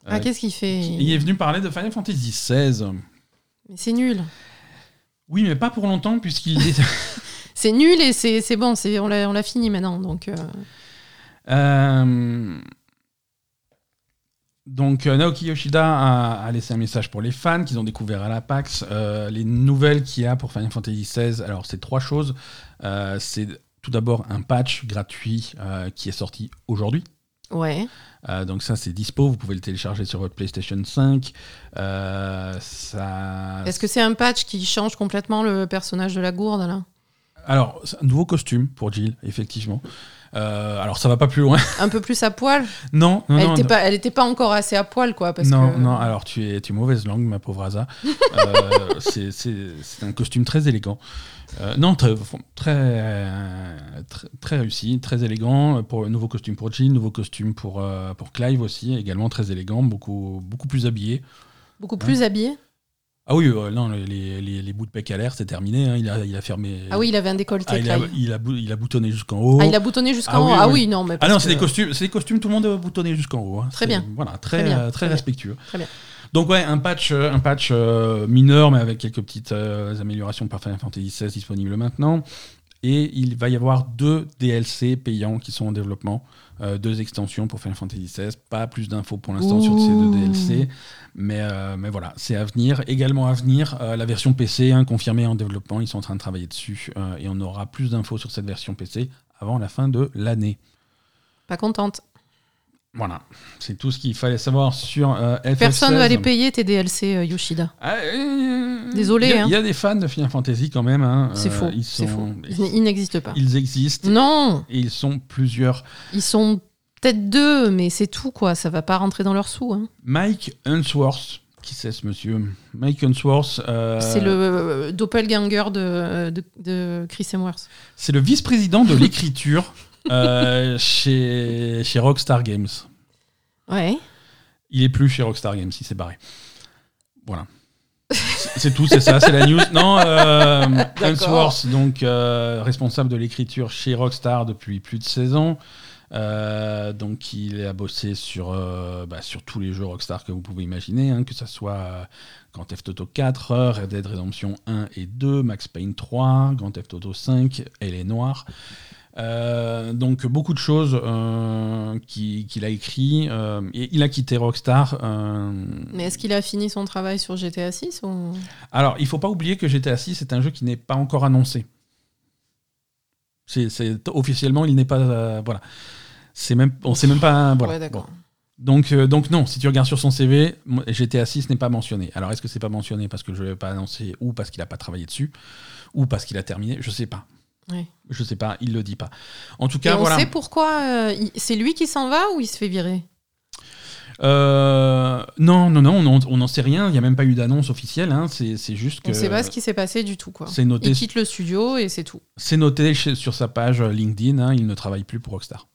Ah, qu'est-ce qu'il fait il est venu parler de Final Fantasy XVI. Mais c'est nul. Oui, mais pas pour longtemps, puisqu'il est. C'est nul et c'est bon, on l'a on l'a fini maintenant. Donc, Donc euh, Naoki Yoshida a, a laissé un message pour les fans qu'ils ont découvert à la PAX. Euh, les nouvelles qu'il y a pour Final Fantasy XVI, alors c'est trois choses. Euh, c'est tout d'abord un patch gratuit euh, qui est sorti aujourd'hui. ouais. Donc ça c'est dispo, vous pouvez le télécharger sur votre PlayStation 5. Euh, ça... Est-ce que c'est un patch qui change complètement le personnage de la gourde là? Alors, c'est un nouveau costume pour Jill, effectivement. Euh, alors ça va pas plus loin. Un peu plus à poil non, non, Elle non, était non. pas, elle était pas encore assez à poil quoi. Parce non, que... non, alors tu es, tu es mauvaise langue, ma pauvre Asa. Euh, c'est- un costume très élégant. Euh, non, très, très, très, très réussi, très élégant. Pour, nouveau costume pour Jill, nouveau costume pour, pour Clive aussi, également très élégant, beaucoup, beaucoup plus habillé. Beaucoup plus habillé. Ah oui, euh, non, les, les, les bouts de pec à l'air, c'est terminé. hein, il, a, il a fermé. Ah oui, il avait un décolleté. Ah, il, a, il, a, il a boutonné jusqu'en haut. Ah, il a boutonné jusqu'en Ah haut. oui, Ah oui. oui, non, mais Ah non, c'est que- des costumes, c'est des costumes, tout le monde boutonné jusqu'en haut. hein. Très bien. Voilà, très, Très bien, euh, très très bien. respectueux. Très bien. Donc ouais, un patch, euh, un patch euh, mineur, mais avec quelques petites euh, améliorations par Final Fantasy XVI disponibles maintenant. Et il va y avoir deux DLC payants qui sont en développement, euh, deux extensions pour Final Fantasy XVI. Pas plus d'infos pour l'instant sur ces deux. DLC, mais, euh, mais voilà, c'est à venir. Également à venir, euh, la version PC hein, confirmée en développement, ils sont en train de travailler dessus, et on aura plus d'infos sur cette version PC avant la fin de l'année. Pas contente. Voilà, c'est tout ce qu'il fallait savoir sur euh, FF16. Personne va les payer tes DLC euh, Yoshida. Ah, euh, Désolé, Il y, a- hein. il y a des fans de Final Fantasy quand même. hein. C'est Euh, faux. Ils, C'est sont- faux. Ils, ils n'existent pas. ils existent Non, et ils sont plusieurs. ils sont peut-être deux, mais c'est tout quoi. Ça va pas rentrer dans leurs sous. hein. Mike Unsworth, qui c'est ce monsieur? Mike Unsworth, euh, C'est le euh, doppelganger de, de, de Chris Hemsworth. c'est le vice-président de l'écriture euh, chez, chez Rockstar Games. Ouais. Il est plus chez Rockstar Games, il s'est barré. Voilà. C'est tout, c'est ça, c'est la news. Non, euh, Unsworth, donc euh, responsable de l'écriture chez Rockstar depuis plus de 16 ans. Euh, donc il a bossé sur, euh, bah, sur tous les jeux Rockstar que vous pouvez imaginer, hein, que ce soit Grand Theft Auto 4, Red Dead Redemption 1 et 2, Max Payne 3, Grand Theft Auto 5, Elle est noire. Euh, donc beaucoup de choses euh, qui- qu'il a écrit. euh, et il a quitté Rockstar. Mais est-ce qu'il a fini son travail sur GTA 6 ou... alors, il faut pas oublier que GTA 6 est un jeu qui n'est pas encore annoncé. C'est, officiellement, il n'est pas. voilà. C'est même, on sait même pas. Voilà. Ouais, d'accord. Bon. Donc, donc non, si tu regardes sur son CV, GTA 6 n'est pas mentionné. Alors est-ce que c'est pas mentionné parce que je ne l'ai pas annoncé ou parce qu'il n'a pas travaillé dessus ou parce qu'il a terminé? Je sais pas. Ouais. Je sais pas, il le dit pas. En tout Et cas, on voilà. sait pourquoi euh, c'est lui qui s'en va ou il se fait virer? Euh, non, non, non, on n'en- on sait rien. Il n'y a même pas eu d'annonce officielle. hein. C'est juste que On sait pas ce qui s'est passé du tout quoi. noté, Il quitte le studio et c'est tout. c'est noté chez- sur sa page LinkedIn. hein, il ne travaille plus pour Rockstar.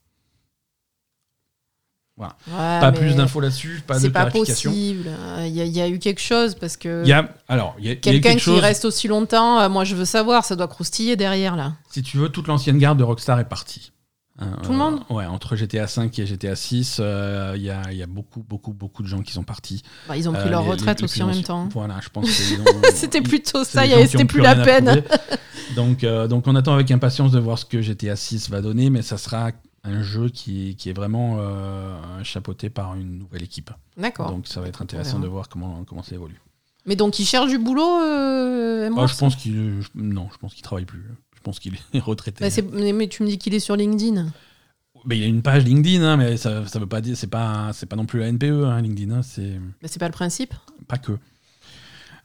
Ouais, pas plus d'infos là-dessus, pas de C'est pas clarification. possible. Euh, Il y, a- il y a eu quelque chose parce que Il y a, alors, il y a, quelqu'un qui chose. reste aussi longtemps, euh, moi je veux savoir, ça doit croustiller derrière là. Si tu veux, toute l'ancienne garde de Rockstar est partie. Hein, Tout le monde Ouais, entre GTA 5 et GTA 6, euh, il y, a, il y a beaucoup, beaucoup, beaucoup de gens qui sont partis. Bah, ils ont pris Euh, leur les- retraite les- les aussi en même temps. Voilà, je pense que C'était plutôt ça, c'était plus la peine. donc, euh, donc on attend avec impatience de voir ce que GTA 6 va donner, mais ça sera un jeu qui, qui est vraiment euh, chapeauté par une nouvelle équipe. D'accord. Donc ça va être intéressant de voir comment, comment ça évolue. Mais donc il cherche du boulot, euh, Ah, je pense qu'il je- non, je pense qu'il travaille plus. Je pense qu'il est retraité. Bah, c'est- mais, mais tu me dis qu'il est sur LinkedIn. Mais il y a une page LinkedIn, hein, mais ça, ça veut pas dire, c'est pas, c'est pas non plus la NPE, hein, LinkedIn, hein, c'est Bah, c'est pas le principe. pas que.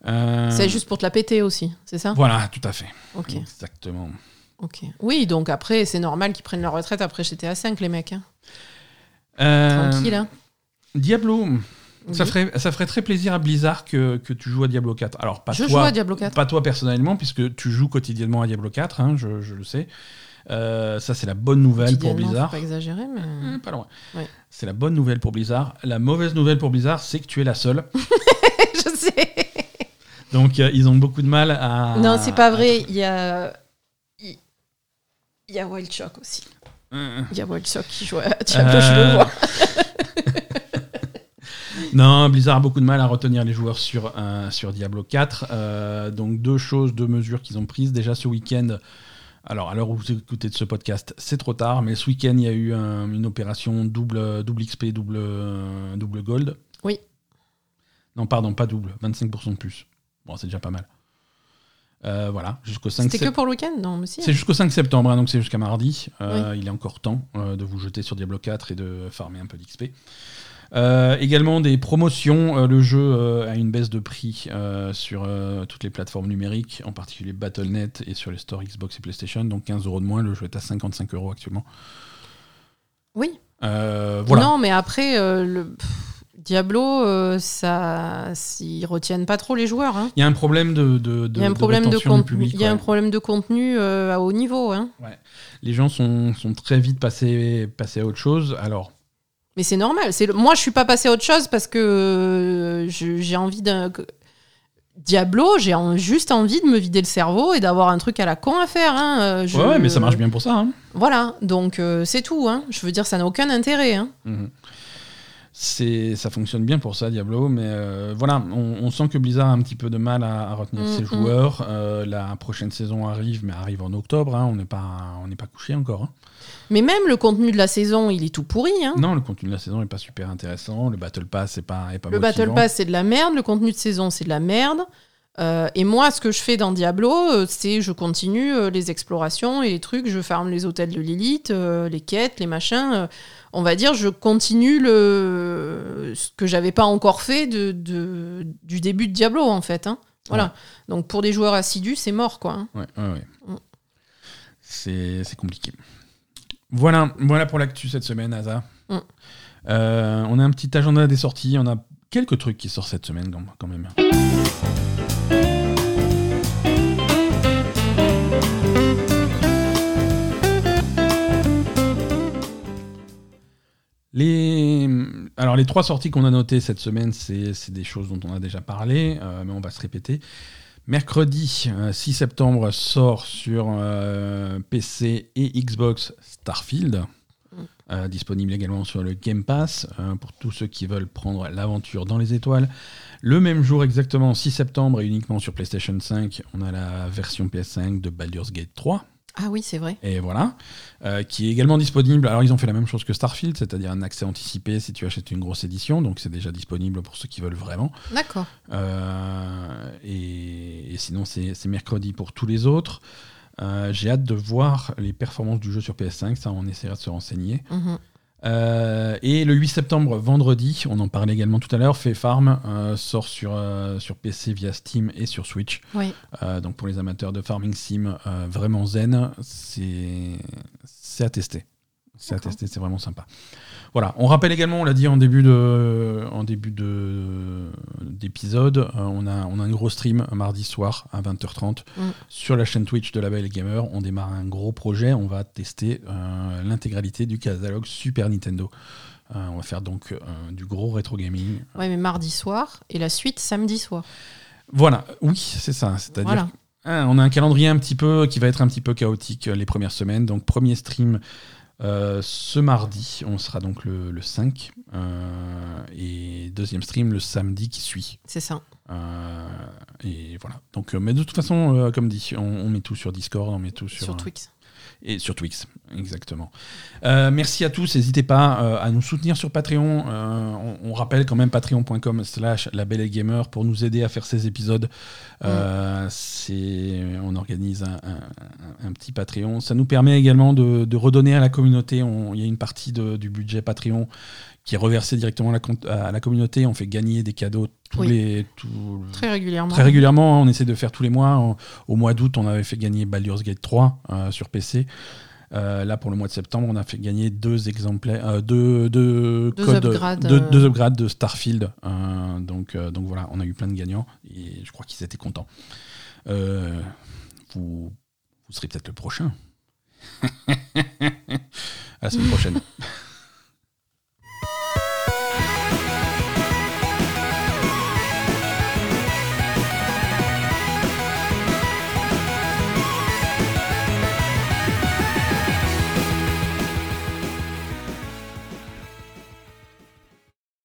Euh, C'est juste pour te la péter aussi, c'est ça? Voilà, tout à fait. Ok. Exactement. Ok. Oui, donc après, c'est normal qu'ils prennent leur retraite après GTA 5, les mecs. hein. Euh, Tranquille. hein. Diablo, ça ferait, ça ferait très plaisir à Blizzard que, que tu joues à Diablo 4. Alors, pas Je joue toi, à Diablo 4. pas toi personnellement, puisque tu joues quotidiennement à Diablo 4, hein, je, je le sais. Euh, ça, c'est la bonne nouvelle pour Blizzard. Faut pas exagérer, mais. Hum, Pas loin. Ouais. C'est la bonne nouvelle pour Blizzard. La mauvaise nouvelle pour Blizzard, c'est que tu es la seule. je sais. Donc, euh, ils ont beaucoup de mal à. Non, c'est pas vrai. Il y a. Il y a Wild Shock aussi. Euh, Il y a Wild Shock qui joue à Diablo, je le Euh, vois. Non, Blizzard a beaucoup de mal à retenir les joueurs sur, euh, sur Diablo 4. Euh, donc deux choses, deux mesures qu'ils ont prises. Déjà ce week-end, alors à l'heure où vous écoutez de ce podcast, c'est trop tard, mais ce week-end, il y a eu un- une opération double, double XP, double, double gold. Oui. Non, pardon, pas double, 25% de plus. Bon, c'est déjà pas mal. Euh, voilà, jusqu'au 5 C'était que pour le week-end Non, mais si. C'est jusqu'au 5 septembre, hein, donc c'est jusqu'à mardi. Euh, Il est encore temps euh, de vous jeter sur Diablo 4 et de farmer un peu d'XP. Également des promotions. Le jeu a une baisse de prix sur toutes les plateformes numériques, en particulier Battle.net et sur les stores Xbox et PlayStation. Donc 15 euros de moins. Le jeu est à 55 euros actuellement. Oui. Voilà. Non, mais après, le pff, Diablo, euh, ça, ils retiennent pas trop les joueurs. hein. Il y a un problème de, de, de- Il y a un de problème de rétention du contenu. public, Il y a un ouais. problème de contenu euh, à haut niveau. hein. Les gens sont, sont très vite passés, passés à autre chose. Alors, Mais c'est normal. C'est le- Moi, je suis pas passé à autre chose parce que euh, j'ai envie d'un. Diablo, j'ai en- juste envie de me vider le cerveau et d'avoir un truc à la con à faire. hein. Euh, je- ouais, ouais, mais ça marche bien pour ça. Voilà, donc c'est tout. Je veux dire, ça n'a aucun intérêt. hein. C'est, ça fonctionne bien pour ça, Diablo, mais euh, voilà, on, on sent que Blizzard a un petit peu de mal à, à retenir Mm, ses mm. joueurs. Euh, la prochaine saison arrive, mais arrive en octobre. hein, on n'est pas, on n'est pas couché encore. hein. Mais même le contenu de la saison, il est tout pourri. hein. Non, le contenu de la saison n'est pas super intéressant. Le Battle Pass n'est pas, est pas Le Battle. Pass, c'est de la merde. Le contenu de saison, c'est de la merde. Euh, et moi, ce que je fais dans Diablo, euh, c'est je continue euh, les explorations et les trucs. Je farme les hôtels de Lilith, euh, les quêtes, les machins. euh, on va dire, je continue le ce que j'avais pas encore fait de, de- du début de Diablo, en fait. hein. Voilà. Donc pour des joueurs assidus, c'est mort, quoi. hein. Ouais, ouais, ouais. Mm. C'est, c'est compliqué. Voilà, voilà pour l'actu cette semaine, Asa. Mm. On a un petit agenda des sorties. On a quelques trucs qui sortent cette semaine, quand même. Les... Alors les trois sorties qu'on a notées cette semaine, c'est des choses dont on a déjà parlé, euh, mais on va se répéter. Mercredi euh, 6 septembre sort sur euh, PC et Xbox Starfield, euh, disponible également sur le Game Pass euh, pour tous ceux qui veulent prendre l'aventure dans les étoiles. Le même jour exactement, 6 septembre et uniquement sur PlayStation 5, on a la version PS5 de Baldur's Gate 3. Ah oui, c'est vrai. Et voilà, euh, qui est également disponible. Alors, ils ont fait la même chose que Starfield, c'est-à-dire un accès anticipé si tu achètes une grosse édition, donc c'est déjà disponible pour ceux qui veulent vraiment. D'accord. Euh, et, et sinon, c'est c'est mercredi pour tous les autres. Euh, J'ai hâte de voir les performances du jeu sur PS5, ça, on essaiera de se renseigner. Mhm. Euh, et le 8 septembre, vendredi, on en parlait également tout à l'heure, Fait Farm euh, sort sur, euh, sur PC via Steam et sur Switch. Oui. donc pour les amateurs de Farming Sim, vraiment zen, c'est à tester. C'est à tester, c'est vraiment sympa. Voilà, on rappelle également, on l'a dit en début de, en début de d'épisode, euh, on a on a un gros stream un mardi soir à 20h30 mm. sur la chaîne Twitch de la Belle Gamer. On démarre un gros projet, on va tester euh, l'intégralité du catalogue Super Nintendo. Euh, on va faire donc du gros rétro gaming. Ouais, mais mardi soir et la suite samedi soir. Voilà, oui, c'est ça. C'est-à-dire hein, on a un calendrier un petit peu qui va être un petit peu chaotique les premières semaines. Donc premier stream euh, ce mardi, on sera donc le, 5. Euh, et deuxième stream le samedi qui suit. C'est ça. Euh, et voilà. Donc, mais de toute façon, comme dit, on, met tout sur Discord, on met tout sur. Sur Twix. Et sur Twix, exactement. Euh, merci à tous. N'hésitez pas euh, à nous soutenir sur Patreon. Euh, on, rappelle quand même patreon.com slash la belle gamer pour nous aider à faire ces épisodes. c'est, on organise un, petit Patreon. Ça nous permet également de, redonner à la communauté. Il y a une partie du budget Patreon qui est reversé directement à la, à la, communauté. On fait gagner des cadeaux tous les, très régulièrement. Très régulièrement, hein. on essaie de faire tous les mois. Au mois d'août, on avait fait gagner Baldur's Gate 3 euh, sur PC. Euh, là, pour le mois de septembre, on a fait gagner deux exemplaires, euh, deux, deux, codes, upgrades, deux, upgrades de Starfield. donc, donc voilà, on a eu plein de gagnants et je crois qu'ils étaient contents. vous, vous serez peut-être le prochain. à la semaine prochaine.